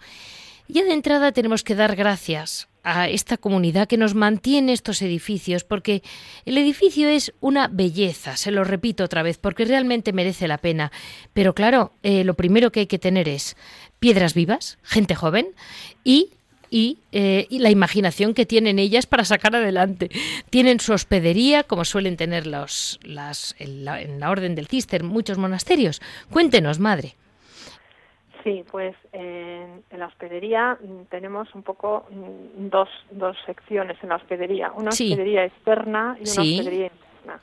Ya de entrada tenemos que dar gracias a esta comunidad que nos mantiene estos edificios, porque el edificio es una belleza, se lo repito otra vez, porque realmente merece la pena. Pero claro, eh, lo primero que hay que tener es piedras vivas, gente joven y eh, y, la imaginación que tienen ellas para sacar adelante. Tienen su hospedería, como suelen tener los, las, en, la, en la Orden del Cister muchos monasterios. Cuéntenos, madre. Sí, pues en, la hospedería mm, tenemos un poco mm, dos, dos secciones en la hospedería. Una hospedería externa y una hospedería interna.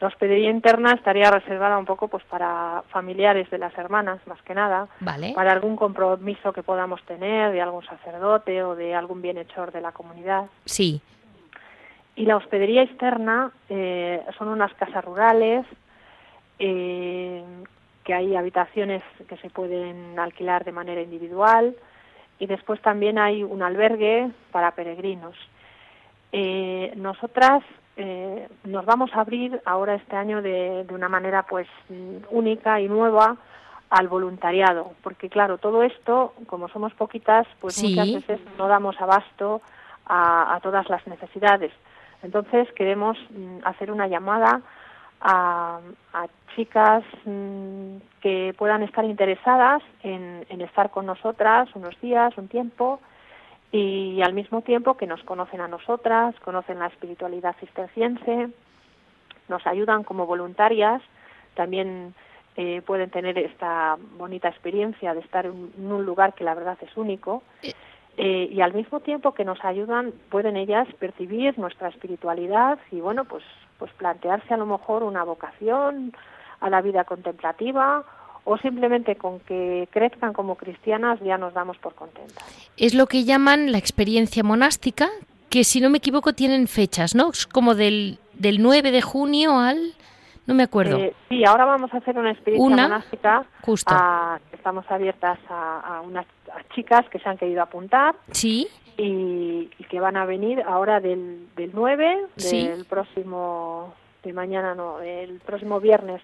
La hospedería interna estaría reservada un poco pues para familiares de las hermanas, más que nada, para algún compromiso que podamos tener de algún sacerdote o de algún bienhechor de la comunidad. Sí. Y la hospedería externa eh, son unas casas rurales eh, que hay habitaciones que se pueden alquilar de manera individual y después también hay un albergue para peregrinos. Eh, nosotras eh, nos vamos a abrir ahora este año de, una manera pues única y nueva al voluntariado, porque claro, todo esto, como somos poquitas, pues muchas veces no damos abasto a, a todas las necesidades. Entonces queremos mm, hacer una llamada a, chicas mm, que puedan estar interesadas en, estar con nosotras unos días, un tiempo, y al mismo tiempo que nos conocen a nosotras, conocen la espiritualidad cisterciense, nos ayudan como voluntarias, también eh, pueden tener esta bonita experiencia de estar en un lugar que la verdad es único. Eh. Y al mismo tiempo que nos ayudan, pueden ellas percibir nuestra espiritualidad y, bueno, pues pues plantearse a lo mejor una vocación a la vida contemplativa o simplemente con que crezcan como cristianas ya nos damos por contentas. Es lo que llaman la experiencia monástica, que si no me equivoco tienen fechas, ¿no? Como del, del 9 de junio al... No me acuerdo. Eh, sí, ahora vamos a hacer una experiencia monástica. Justo. estamos abiertas a, unas chicas que se han querido apuntar. Sí y, que van a venir ahora del, del 9, del próximo, de mañana no, el próximo viernes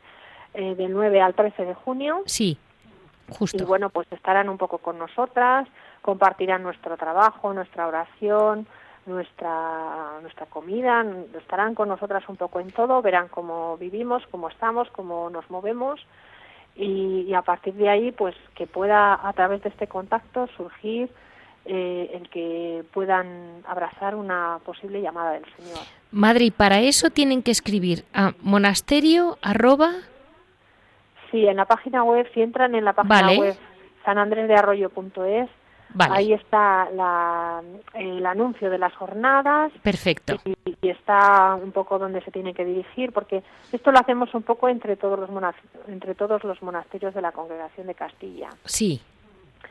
eh, del 9 al 13 de junio. Sí, justo. Y bueno, pues estarán un poco con nosotras, compartirán nuestro trabajo, nuestra oración, nuestra nuestra comida, estarán con nosotras un poco en todo, verán cómo vivimos, cómo estamos, cómo nos movemos. Y, y a partir de ahí pues que pueda a través de este contacto surgir eh, el que puedan abrazar una posible llamada del Señor. Madre, y para eso tienen que escribir a monasterio arroba... Sí, en la página web, si entran en la página web sanandresdearroyo.es, Ahí está el anuncio de las jornadas. Perfecto. Y, está un poco donde se tiene que dirigir, porque esto lo hacemos un poco entre todos los, entre todos los monasterios de la Congregación de Castilla. Sí,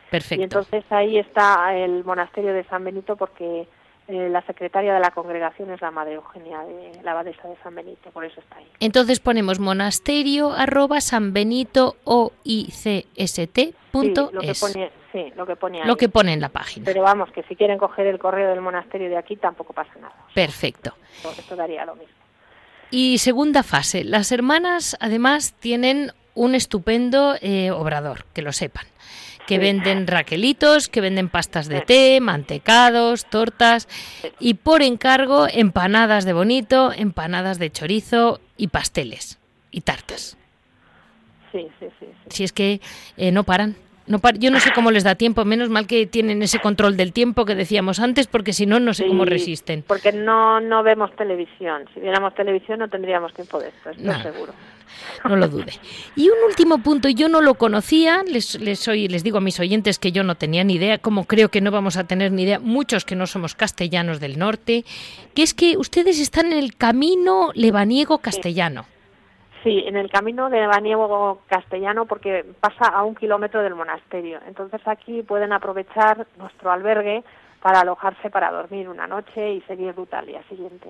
Perfecto. Y entonces ahí está el monasterio de San Benito porque eh, la secretaria de la congregación es la madre Eugenia, de la abadesa de San Benito, por eso está ahí. Entonces ponemos monasterio arroba San Benito o sí, lo que pone, sí, lo que pone ahí. Lo que pone en la página. Pero vamos, que si quieren coger el correo del monasterio de aquí tampoco pasa nada. Perfecto. esto daría lo mismo. Y segunda fase, las hermanas además tienen un estupendo eh, obrador, que lo sepan que venden raquelitos, que venden pastas de té, mantecados, tortas y por encargo empanadas de bonito, empanadas de chorizo y pasteles y tartas. Sí, sí, sí. Si es que eh, no paran. No yo no sé cómo les da tiempo, menos mal que tienen ese control del tiempo que decíamos antes, porque si no, no sé cómo resisten. Porque no, no vemos televisión. Si viéramos televisión no tendríamos tiempo de esto, estoy seguro. No lo dude. Y un último punto, yo no lo conocía, les, les, les digo a mis oyentes que yo no tenía ni idea, como creo que no vamos a tener ni idea, muchos que no somos castellanos del norte, que es que ustedes están en el camino lebaniego castellano. Sí, en el camino de Lebaniego castellano porque pasa a un kilómetro del monasterio. Entonces aquí pueden aprovechar nuestro albergue para alojarse para dormir una noche y seguir ruta al día siguiente.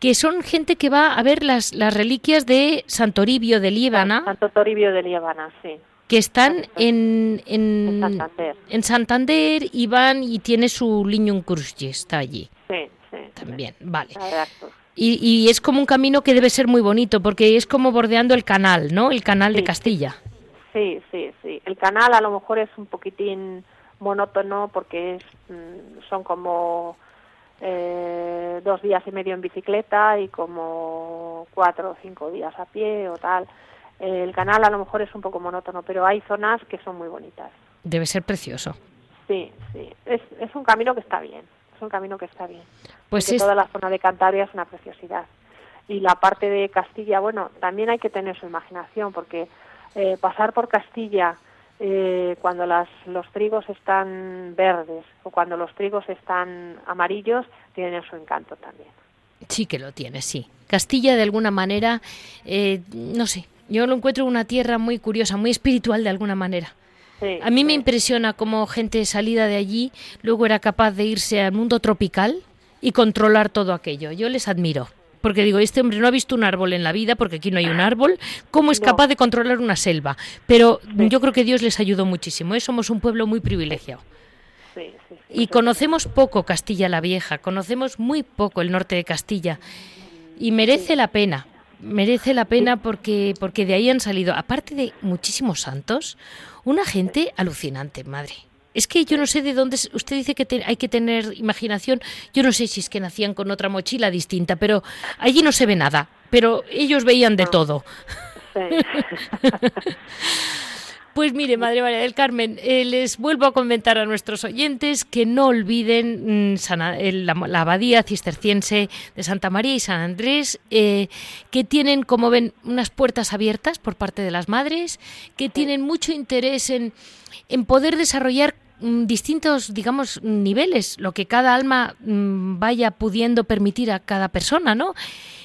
Que son gente que va a ver las, las reliquias de Santoribio de Líbana. Santo Toribio de Líbana, sí. Que están en, en, Santander. En Santander y van y tiene su Lignum Crucis, está allí. Sí, sí. También, vale. Y, y, es como un camino que debe ser muy bonito porque es como bordeando el canal, ¿no? El canal de Castilla. Sí, sí, sí. El canal a lo mejor es un poquitín monótono porque es, mm, son como eh, dos días y medio en bicicleta y como cuatro o cinco días a pie o tal. El canal a lo mejor es un poco monótono, pero hay zonas que son muy bonitas. Debe ser precioso. Sí, sí. Es, es un camino que está bien. Es un camino que está bien. Pues toda la zona de Cantabria es una preciosidad. Y la parte de Castilla, bueno, también hay que tener su imaginación porque eh, pasar por Castilla eh, cuando las, los trigos están verdes o cuando los trigos están amarillos, tienen su encanto también. Sí que lo tiene, sí. Castilla, de alguna manera, eh, no sé, yo lo encuentro una tierra muy curiosa, muy espiritual de alguna manera. A mí me impresiona cómo gente salida de allí luego era capaz de irse al mundo tropical y controlar todo aquello. Yo les admiro porque digo, este hombre no ha visto un árbol en la vida, porque aquí no hay un árbol, ¿cómo es capaz de controlar una selva? Pero yo creo que Dios les ayudó muchísimo, ¿eh? somos un pueblo muy privilegiado. y conocemos poco Castilla la Vieja, conocemos muy poco el norte de Castilla, y merece la pena, merece la pena porque, porque de ahí han salido, aparte de muchísimos santos, una gente alucinante, madre. Es que yo no sé de dónde. Usted dice que hay que tener imaginación. Yo no sé si es que nacían con otra mochila distinta, pero allí no se ve nada. Pero ellos veían de todo. Pues mire, Madre María del Carmen, eh, les vuelvo a comentar a nuestros oyentes que no olviden mm, la, abadía cisterciense de Santa María y San Andrés, eh, que tienen, como ven, unas puertas abiertas por parte de las madres, que tienen mucho interés en, en poder desarrollar mm, distintos, digamos, niveles, lo que cada alma mm, vaya pudiendo permitir a cada persona, ¿no?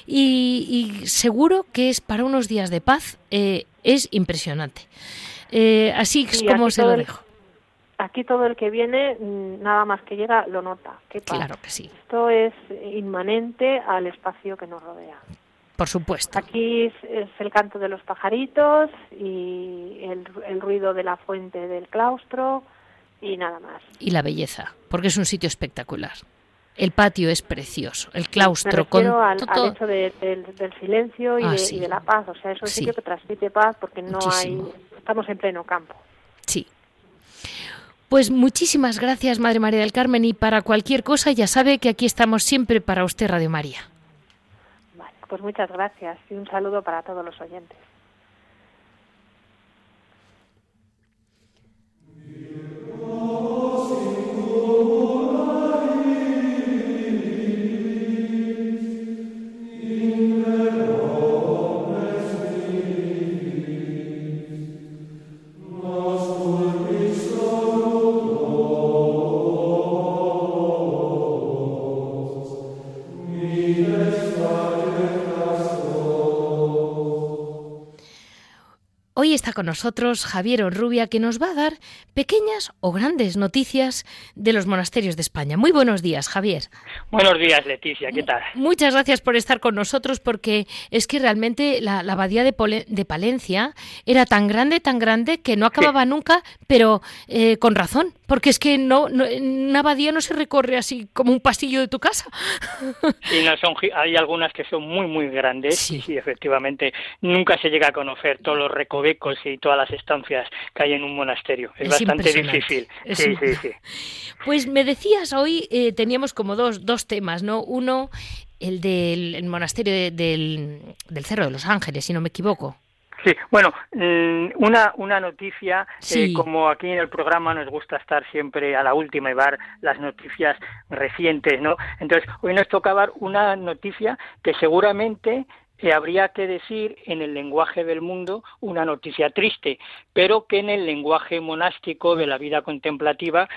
Y, seguro que es para unos días de paz, eh, es impresionante. Eh, así es como se lo dejo. aquí todo el que viene, mm, nada más que llega, lo nota. Claro que sí. Esto es inmanente al espacio que nos rodea. Por supuesto. Aquí es, el canto de los pajaritos y el, ruido de la fuente del claustro y nada más. Y la belleza, porque es un sitio espectacular. El patio es precioso, el claustro con al, al hecho del, silencio ah, y, de, la paz, o sea, es un sitio que transmite paz porque no hay estamos en pleno campo. Sí. Pues muchísimas gracias, Madre María del Carmen, y para cualquier cosa ya sabe que aquí estamos siempre para usted, Radio María. Vale, pues muchas gracias y un saludo para todos los oyentes. Con nosotros Javier Orrubia, que nos va a dar pequeñas o grandes noticias de los monasterios de España. Muy buenos días, Javier. Buenos días, Leticia, ¿qué tal? Muchas gracias por estar con nosotros, porque es que realmente la, abadía de, Palencia era tan grande, tan grande, que no acababa nunca, pero eh, con razón, porque es que no, una abadía no se recorre así como un pasillo de tu casa. Sí, no, son, hay algunas que son muy, muy grandes, sí. y efectivamente nunca se llega a conocer todos los recovecos y todas las estancias que hay en un monasterio. Es, bastante difícil. sí, sí, sí. Pues me decías hoy, eh, teníamos como dos, dos temas, ¿no? Uno, el del monasterio del, del Cerro de los Ángeles, si no me equivoco. Sí, bueno, mm, una, una noticia, eh, como aquí en el programa nos gusta estar siempre a la última y ver las noticias recientes, ¿no? Entonces, hoy nos tocaba una noticia que seguramente habría que decir en el lenguaje del mundo una noticia triste, pero que en el lenguaje monástico de la vida contemplativa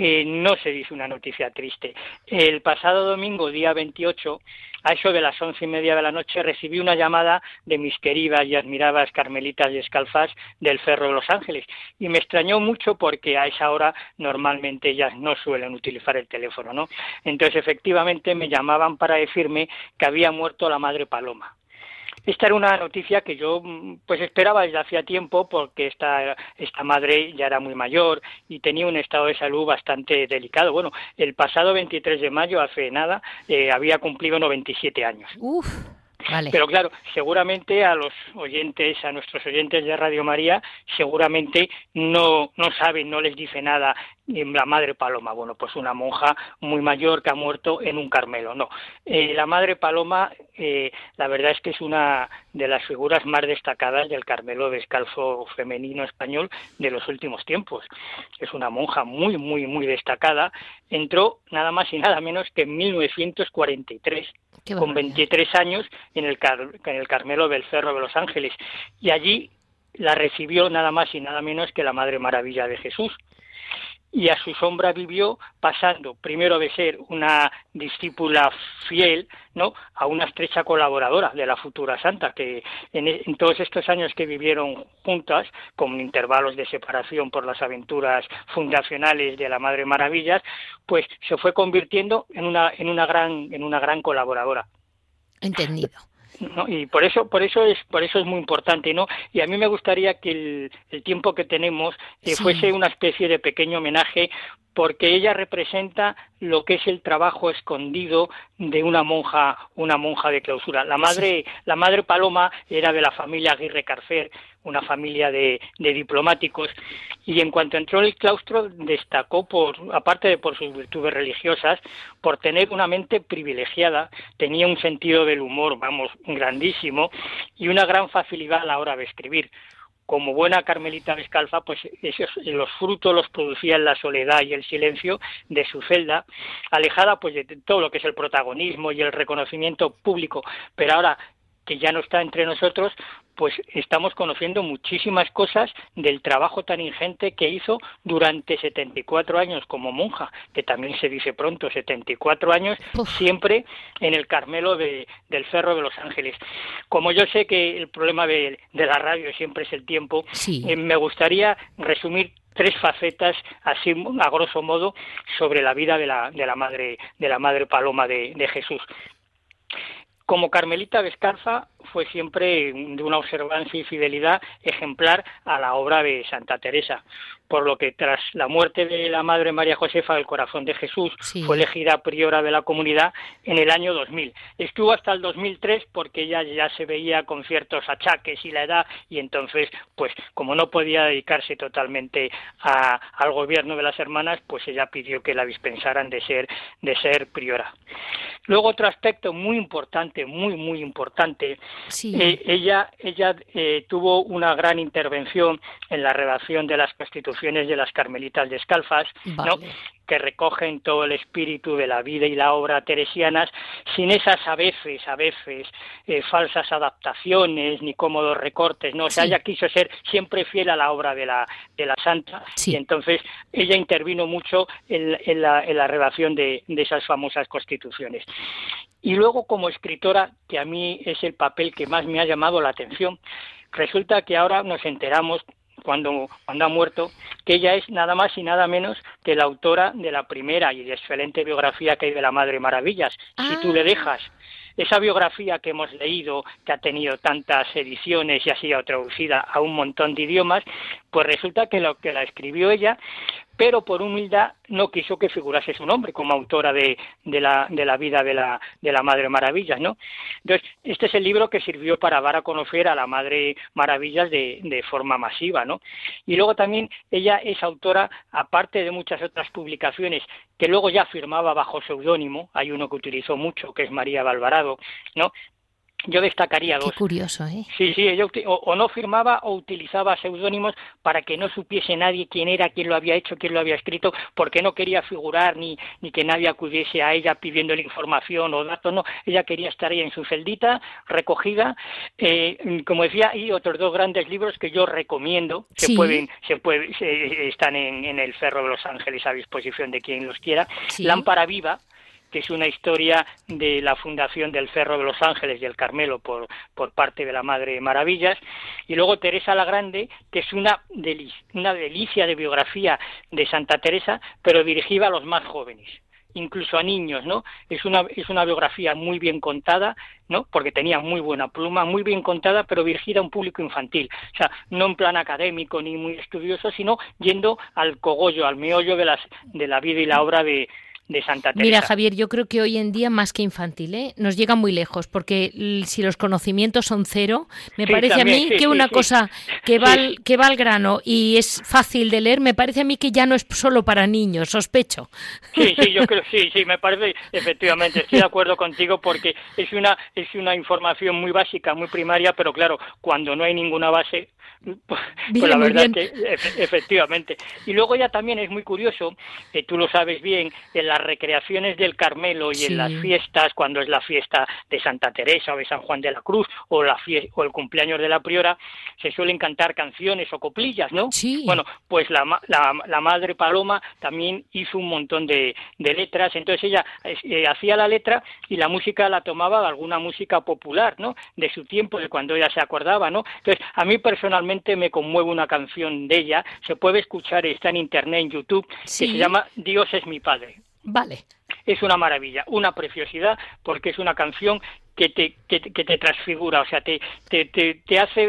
eh, no se dice una noticia triste. El pasado domingo, día 28, a eso de las once y media de la noche, recibí una llamada de mis queridas y admiradas carmelitas y escalfas del Cerro de Los Ángeles y me extrañó mucho porque a esa hora normalmente ellas no suelen utilizar el teléfono, ¿no? Entonces, efectivamente, me llamaban para decirme que había muerto la madre Paloma. Esta era una noticia que yo mm, pues esperaba desde hacía tiempo porque esta, esta madre ya era muy mayor y tenía un estado de salud bastante delicado. Bueno, el pasado 23 de mayo, hace nada, eh, había cumplido 97 años. Uf. Vale. Pero claro, seguramente a los oyentes, a nuestros oyentes de Radio María, seguramente no, no saben, no les dice nada la madre Paloma, bueno, pues una monja muy mayor que ha muerto en un Carmelo, no. Eh, la madre Paloma, eh, la verdad es que es una de las figuras más destacadas del Carmelo descalzo femenino español de los últimos tiempos. Es una monja muy, muy, muy destacada. Entró nada más y nada menos que en 1943, con 23 años, en el, en el Carmelo del Cerro de Los Ángeles. Y allí la recibió nada más y nada menos que la Madre Maravilla de Jesús y a su sombra vivió pasando primero de ser una discípula fiel no a una estrecha colaboradora de la futura santa que en, en, todos estos años que vivieron juntas con intervalos de separación por las aventuras fundacionales de la Madre Maravillas pues se fue convirtiendo en una en una gran en una gran colaboradora. Entendido ¿no? y por eso por eso es por eso es muy importante no y a mí me gustaría que el, el tiempo que tenemos eh, fuese una especie de pequeño homenaje porque ella representa lo que es el trabajo escondido de una monja, una monja de clausura. La madre, la madre Paloma era de la familia Aguirre Carcer, una familia de, de, diplomáticos, y en cuanto entró en el claustro destacó por, aparte de por sus virtudes religiosas, por tener una mente privilegiada, tenía un sentido del humor, vamos, grandísimo, y una gran facilidad a la hora de escribir como buena carmelita descalza, pues esos, los frutos los producía en la soledad y el silencio de su celda, alejada pues de todo lo que es el protagonismo y el reconocimiento público. Pero ahora que ya no está entre nosotros, pues estamos conociendo muchísimas cosas del trabajo tan ingente que hizo durante 74 años como monja, que también se dice pronto, 74 años, siempre en el Carmelo de, del Cerro de Los Ángeles. Como yo sé que el problema de, de la radio siempre es el tiempo, eh, me gustaría resumir tres facetas así a grosso modo sobre la vida de la, de la madre de la madre Paloma de, de Jesús como Carmelita Descalza fue siempre de una observancia y fidelidad ejemplar a la obra de Santa Teresa, por lo que tras la muerte de la Madre María Josefa del Corazón de Jesús fue elegida priora de la comunidad en el año 2000. Estuvo hasta el 2003 porque ella ya se veía con ciertos achaques y la edad y entonces, pues como no podía dedicarse totalmente al gobierno de las hermanas, pues ella pidió que la dispensaran de ser de ser priora. Luego otro aspecto muy importante, muy muy importante, eh, ella ella eh, tuvo una gran intervención en la redacción de las constituciones de las carmelitas descalzas, ¿no? que recogen todo el espíritu de la vida y la obra teresianas, sin esas a veces, a veces, eh, falsas adaptaciones ni cómodos recortes, ¿no? O sea, ella quiso ser siempre fiel a la obra de la, de la santa y entonces ella intervino mucho en, en, la, en la, redacción de, de esas famosas constituciones. Y luego como escritora, que a mí es el papel que más me ha llamado la atención, resulta que ahora nos enteramos cuando, cuando ha muerto, que ella es nada más y nada menos que la autora de la primera y excelente biografía que hay de la Madre Maravillas. Si tú le ah. dejas esa biografía que hemos leído, que ha tenido tantas ediciones y ha sido traducida a un montón de idiomas, pues resulta que lo que la escribió ella pero por humildad no quiso que figurase su nombre como autora de, la, vida de la, Madre Maravillas, ¿no? Entonces, este es el libro que sirvió para dar a conocer a la Madre Maravillas de, forma masiva, ¿no? Y luego también ella es autora, aparte de muchas otras publicaciones que luego ya firmaba bajo seudónimo, hay uno que utilizó mucho, que es María Valvarado, ¿no? Yo destacaría dos. Qué curioso, ¿eh? Sí, sí, ella o, no firmaba o utilizaba seudónimos para que no supiese nadie quién era, quién lo había hecho, quién lo había escrito, porque no quería figurar ni, ni que nadie acudiese a ella pidiéndole información o datos, no, ella quería estar ahí en su celdita, recogida, eh, como decía, y otros dos grandes libros que yo recomiendo, se pueden, se pueden, están en, en, el Cerro de los Ángeles a disposición de quien los quiera, Lámpara Viva, que es una historia de la fundación del Cerro de los Ángeles y el Carmelo por, por parte de la Madre Maravillas, y luego Teresa la Grande, que es una, una delicia de biografía de Santa Teresa, pero dirigida a los más jóvenes incluso a niños, ¿no? Es una, es una biografía muy bien contada, ¿no? Porque tenía muy buena pluma, muy bien contada, pero dirigida a un público infantil. O sea, no en plan académico ni muy estudioso, sino yendo al cogollo, al meollo de, las, de la vida y la obra de, Santa Teresa. Mira, Javier, yo creo que hoy en día más que infantil, ¿eh? nos llega muy lejos, porque si los conocimientos son cero, me parece a mí que una cosa que va, al, que va al grano y es fácil de leer, me parece a mí que ya no es solo para niños, sospecho. Sí, sí, yo creo, sí, sí, me parece, efectivamente, estoy de acuerdo contigo porque es una, es una información muy básica, muy primaria, pero claro, cuando no hay ninguna base, pues, pues la verdad que efectivamente. Y luego ya también es muy curioso, que tú lo sabes bien, en las recreaciones del Carmelo y en las fiestas, cuando es la fiesta de Santa Teresa o de San Juan de la Cruz o, la o el cumpleaños de la priora, se suelen cantar canciones o coplillas, ¿no? Sí. Bueno, pues la, la, Madre Paloma también hizo un montón de, de letras, entonces ella eh, hacía la letra y la música la tomaba de alguna música popular, ¿no? De su tiempo, de cuando ella se acordaba, ¿no? Entonces, a mí personalmente me conmueve una canción de ella, se puede escuchar, está en internet, en YouTube, que se llama Dios es mi Padre. Vale. Es una maravilla, una preciosidad, porque es una canción que te, que, te transfigura, o sea, te, te, te, hace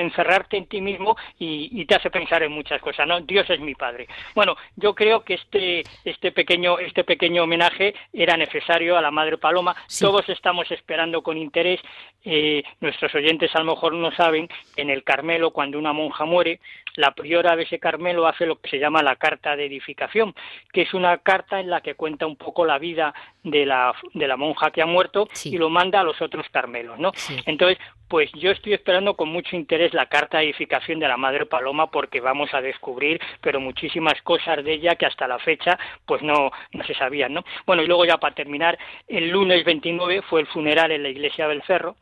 encerrarte en ti mismo y, te hace pensar en muchas cosas, ¿no? Dios es mi Padre. Bueno, yo creo que este, este, pequeño, este pequeño homenaje era necesario a la Madre Paloma. Todos estamos esperando con interés, eh, nuestros oyentes a lo mejor no saben, en el Carmelo, cuando una monja muere, la priora de ese Carmelo hace lo que se llama la carta de edificación, que es una carta en la que cuenta un poco la vida de la, de la monja que ha muerto y lo manda a los otros Carmelos, ¿no? Entonces, pues yo estoy esperando con mucho interés la carta de edificación de la Madre Paloma porque vamos a descubrir, pero muchísimas cosas de ella que hasta la fecha pues no, no se sabían, ¿no? Bueno, y luego ya para terminar, el lunes 29 fue el funeral en la iglesia del Cerro,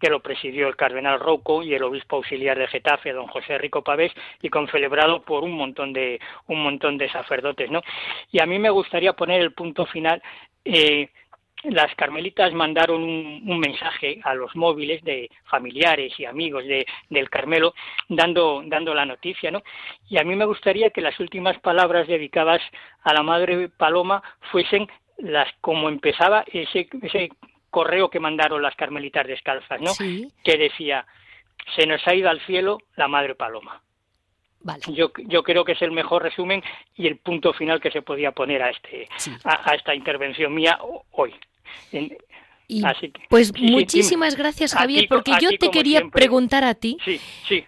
que lo presidió el cardenal Rouco y el obispo auxiliar de Getafe, don José Rico Pavés, y con celebrado por un montón de un montón de sacerdotes, ¿no? Y a mí me gustaría poner el punto final eh, las carmelitas mandaron un, mensaje a los móviles de familiares y amigos de, del Carmelo dando, dando la noticia, ¿no? Y a mí me gustaría que las últimas palabras dedicadas a la Madre Paloma fuesen las como empezaba ese, ese correo que mandaron las carmelitas descalzas, ¿no? Que decía, se nos ha ido al cielo la Madre Paloma. Vale. Yo, yo creo que es el mejor resumen y el punto final que se podía poner a, este, a, esta intervención mía hoy. pues muchísimas gracias, Javier, porque yo te quería preguntar a ti. Sí, sí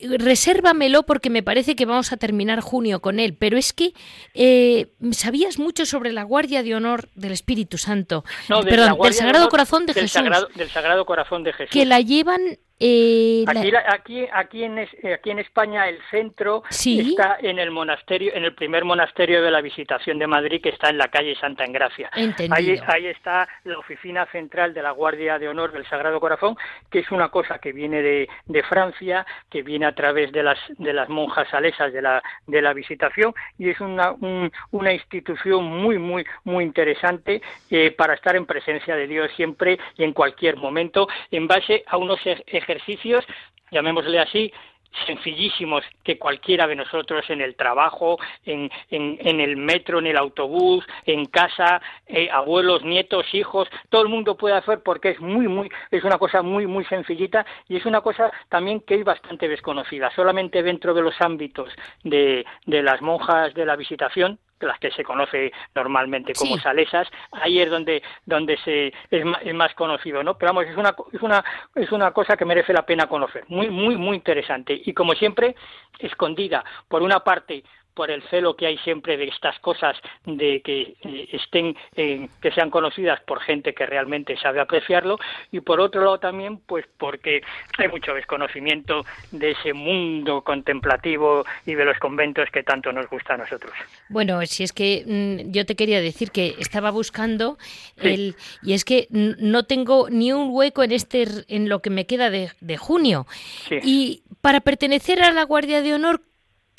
resérvamelo porque me parece que vamos a terminar junio con él, pero es que eh, sabías mucho sobre la Guardia de Honor del Espíritu Santo, perdón, del Sagrado Corazón de Jesús. del Sagrado Corazón de Jesús. Que la llevan eh, aquí, aquí, aquí, en, aquí en España el centro está en el monasterio, en el primer monasterio de la Visitación de Madrid, que está en la calle Santa Engracia. Ahí, ahí está la oficina central de la Guardia de Honor del Sagrado Corazón, que es una cosa que viene de, de Francia, que viene a través de las, de las monjas salesas de la, de la Visitación, y es una, una institución muy, muy, muy interesante eh, para estar en presencia de Dios siempre y en cualquier momento, en base a unos ejercicios ejercicios, llamémosle así, sencillísimos que cualquiera de nosotros en el trabajo, en, en, el metro, en el autobús, en casa, eh, abuelos, nietos, hijos, todo el mundo puede hacer porque es muy, muy, es una cosa muy, muy sencillita y es una cosa también que es bastante desconocida. Solamente dentro de los ámbitos de, de las monjas de la visitación, las que se conoce normalmente como salesas, ahí es donde donde se es más, conocido, ¿no? Pero vamos, es una es una es una cosa que merece la pena conocer, muy muy muy interesante y como siempre escondida por una parte por el celo que hay siempre de estas cosas de que eh, estén eh, que sean conocidas por gente que realmente sabe apreciarlo y por otro lado también pues porque hay mucho desconocimiento de ese mundo contemplativo y de los conventos que tanto nos gusta a nosotros. Bueno, si es que mm, yo te quería decir que estaba buscando el y es que no tengo ni un hueco en este en lo que me queda de, de junio. Y para pertenecer a la Guardia de Honor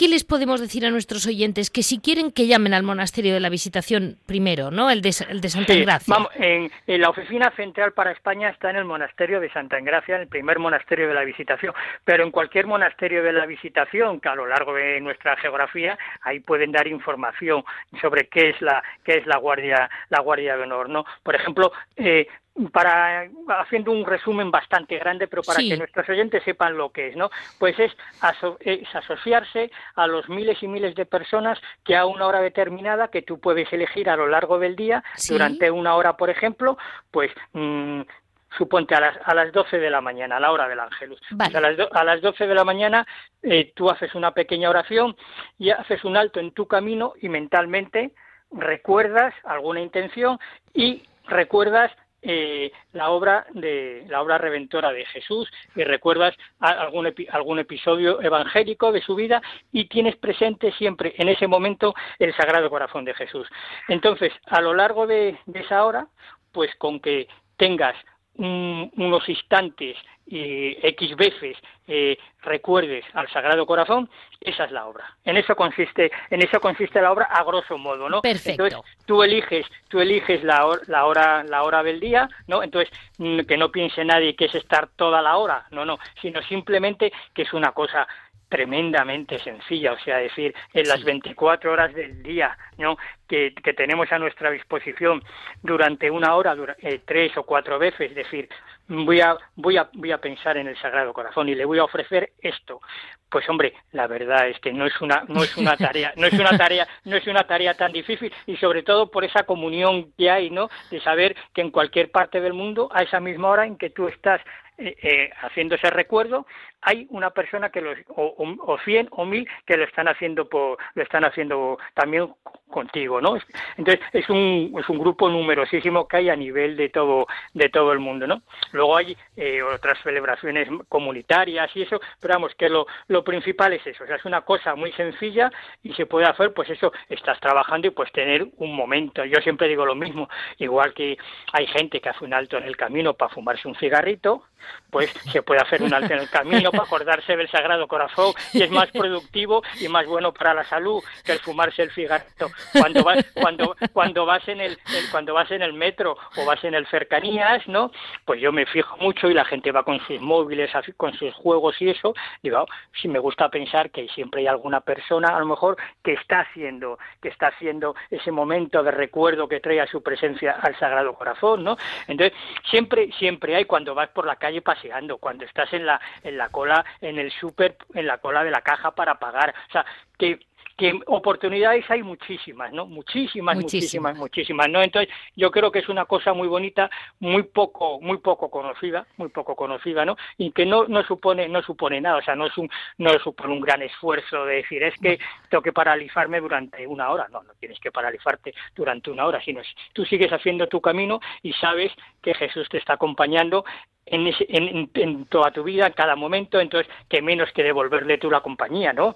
¿Qué les podemos decir a nuestros oyentes? Que si quieren que llamen al monasterio de la Visitación primero, ¿no? El de, el de Santa Engracia. Vamos, en, la oficina central para España está en el monasterio de Santa Engracia, el primer monasterio de la Visitación. Pero en cualquier monasterio de la Visitación, que a lo largo de nuestra geografía, ahí pueden dar información sobre qué es la qué es la guardia la guardia de honor, ¿no? Por ejemplo, eh, para haciendo un resumen bastante grande, pero para que nuestros oyentes sepan lo que es, ¿no? Pues es, asociarse a los miles y miles de personas que a una hora determinada que tú puedes elegir a lo largo del día, durante una hora, por ejemplo, pues mm, suponte a las, a las 12 de la mañana, a la hora del ángelus. Pues a, las a las 12 de la mañana eh, tú haces una pequeña oración y haces un alto en tu camino y mentalmente recuerdas alguna intención y recuerdas eh, la obra de la obra redentora de Jesús y recuerdas algún algún episodio evangélico de su vida y tienes presente siempre en ese momento el Sagrado Corazón de Jesús. Entonces, a lo largo de esa hora, pues con que tengas unos instantes y X veces eh, recuerdes al Sagrado Corazón, esa es la obra. En eso consiste, en eso consiste la obra a grosso modo, ¿no? Perfecto. Entonces tú eliges, tú eliges la, la hora, la hora del día, ¿no? Entonces que no piense nadie que es estar toda la hora, no, no, sino simplemente que es una cosa tremendamente sencilla, o sea, decir, en las 24 horas del día, ¿no? Que, tenemos a nuestra disposición durante una hora, eh, tres o cuatro veces, es decir, voy a, voy, a, voy a pensar en el Sagrado Corazón y le voy a ofrecer esto. Pues hombre, la verdad es que no es una, no es una tarea, no es una tarea, no es una tarea tan difícil y sobre todo por esa comunión que hay, ¿no? De saber que en cualquier parte del mundo, a esa misma hora en que tú estás eh, eh, haciendo ese recuerdo, hay una persona que lo, o, 100 o mil que lo están haciendo lo están haciendo también contigo, ¿no? Entonces es un, es un grupo numerosísimo que hay a nivel de todo de todo el mundo, ¿no? Luego hay eh, otras celebraciones comunitarias y eso, pero vamos que lo, lo principal es eso, o sea, es una cosa muy sencilla y se puede hacer, pues eso, estás trabajando y pues tener un momento. Yo siempre digo lo mismo, igual que hay gente que hace un alto en el camino para fumarse un cigarrito, pues se puede hacer un alto en el camino para acordarse del Sagrado Corazón y es más productivo y más bueno para la salud que el fumarse el cigarrito cuando vas cuando cuando vas en el, cuando vas en el metro o vas en el cercanías no pues yo me fijo mucho y la gente va con sus móviles con sus juegos y eso digo si me gusta pensar que siempre hay alguna persona a lo mejor que está haciendo que está haciendo ese momento de recuerdo que trae a su presencia al Sagrado Corazón no entonces siempre siempre hay cuando vas por la calle paseando cuando estás en la en la cola en el súper en la cola de la caja para pagar. O sea que que oportunidades hay muchísimas, ¿no? Muchísimas, muchísimas, muchísimas, ¿no? Entonces, yo creo que es una cosa muy bonita, muy poco, muy poco conocida, muy poco conocida, ¿no? Y que no, no supone, no supone nada, o sea, no es un, no supone un gran esfuerzo de decir, es que tengo que paralizarme durante una hora, no, no tienes que paralizarte durante una hora, sino tú sigues haciendo tu camino y sabes que Jesús te está acompañando en, en, en, toda tu vida, en cada momento, entonces, que menos que devolverle tú la compañía, ¿no?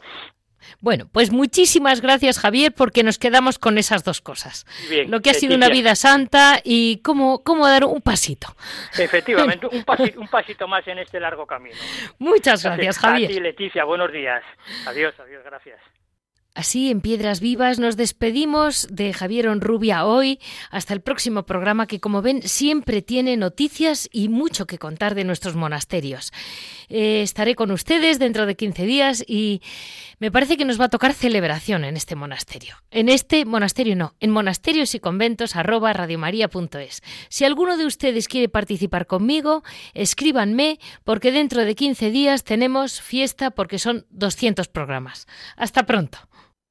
Bueno, pues muchísimas gracias Javier porque nos quedamos con esas dos cosas. lo que ha sido una vida santa y cómo, cómo dar un pasito. Efectivamente, un pasito, un pasito más en este largo camino. Muchas gracias, Javier. A Leticia, buenos días. Adiós, adiós, gracias. Así, en Piedras Vivas, nos despedimos de Javier Onrubia hoy. Hasta el próximo programa que, como ven, siempre tiene noticias y mucho que contar de nuestros monasterios. Eh, estaré con ustedes dentro de 15 días y me parece que nos va a tocar celebración en este monasterio. En este monasterio no, en monasterios y conventos. Si alguno de ustedes quiere participar conmigo, escríbanme porque dentro de 15 días tenemos fiesta porque son 200 programas. Hasta pronto.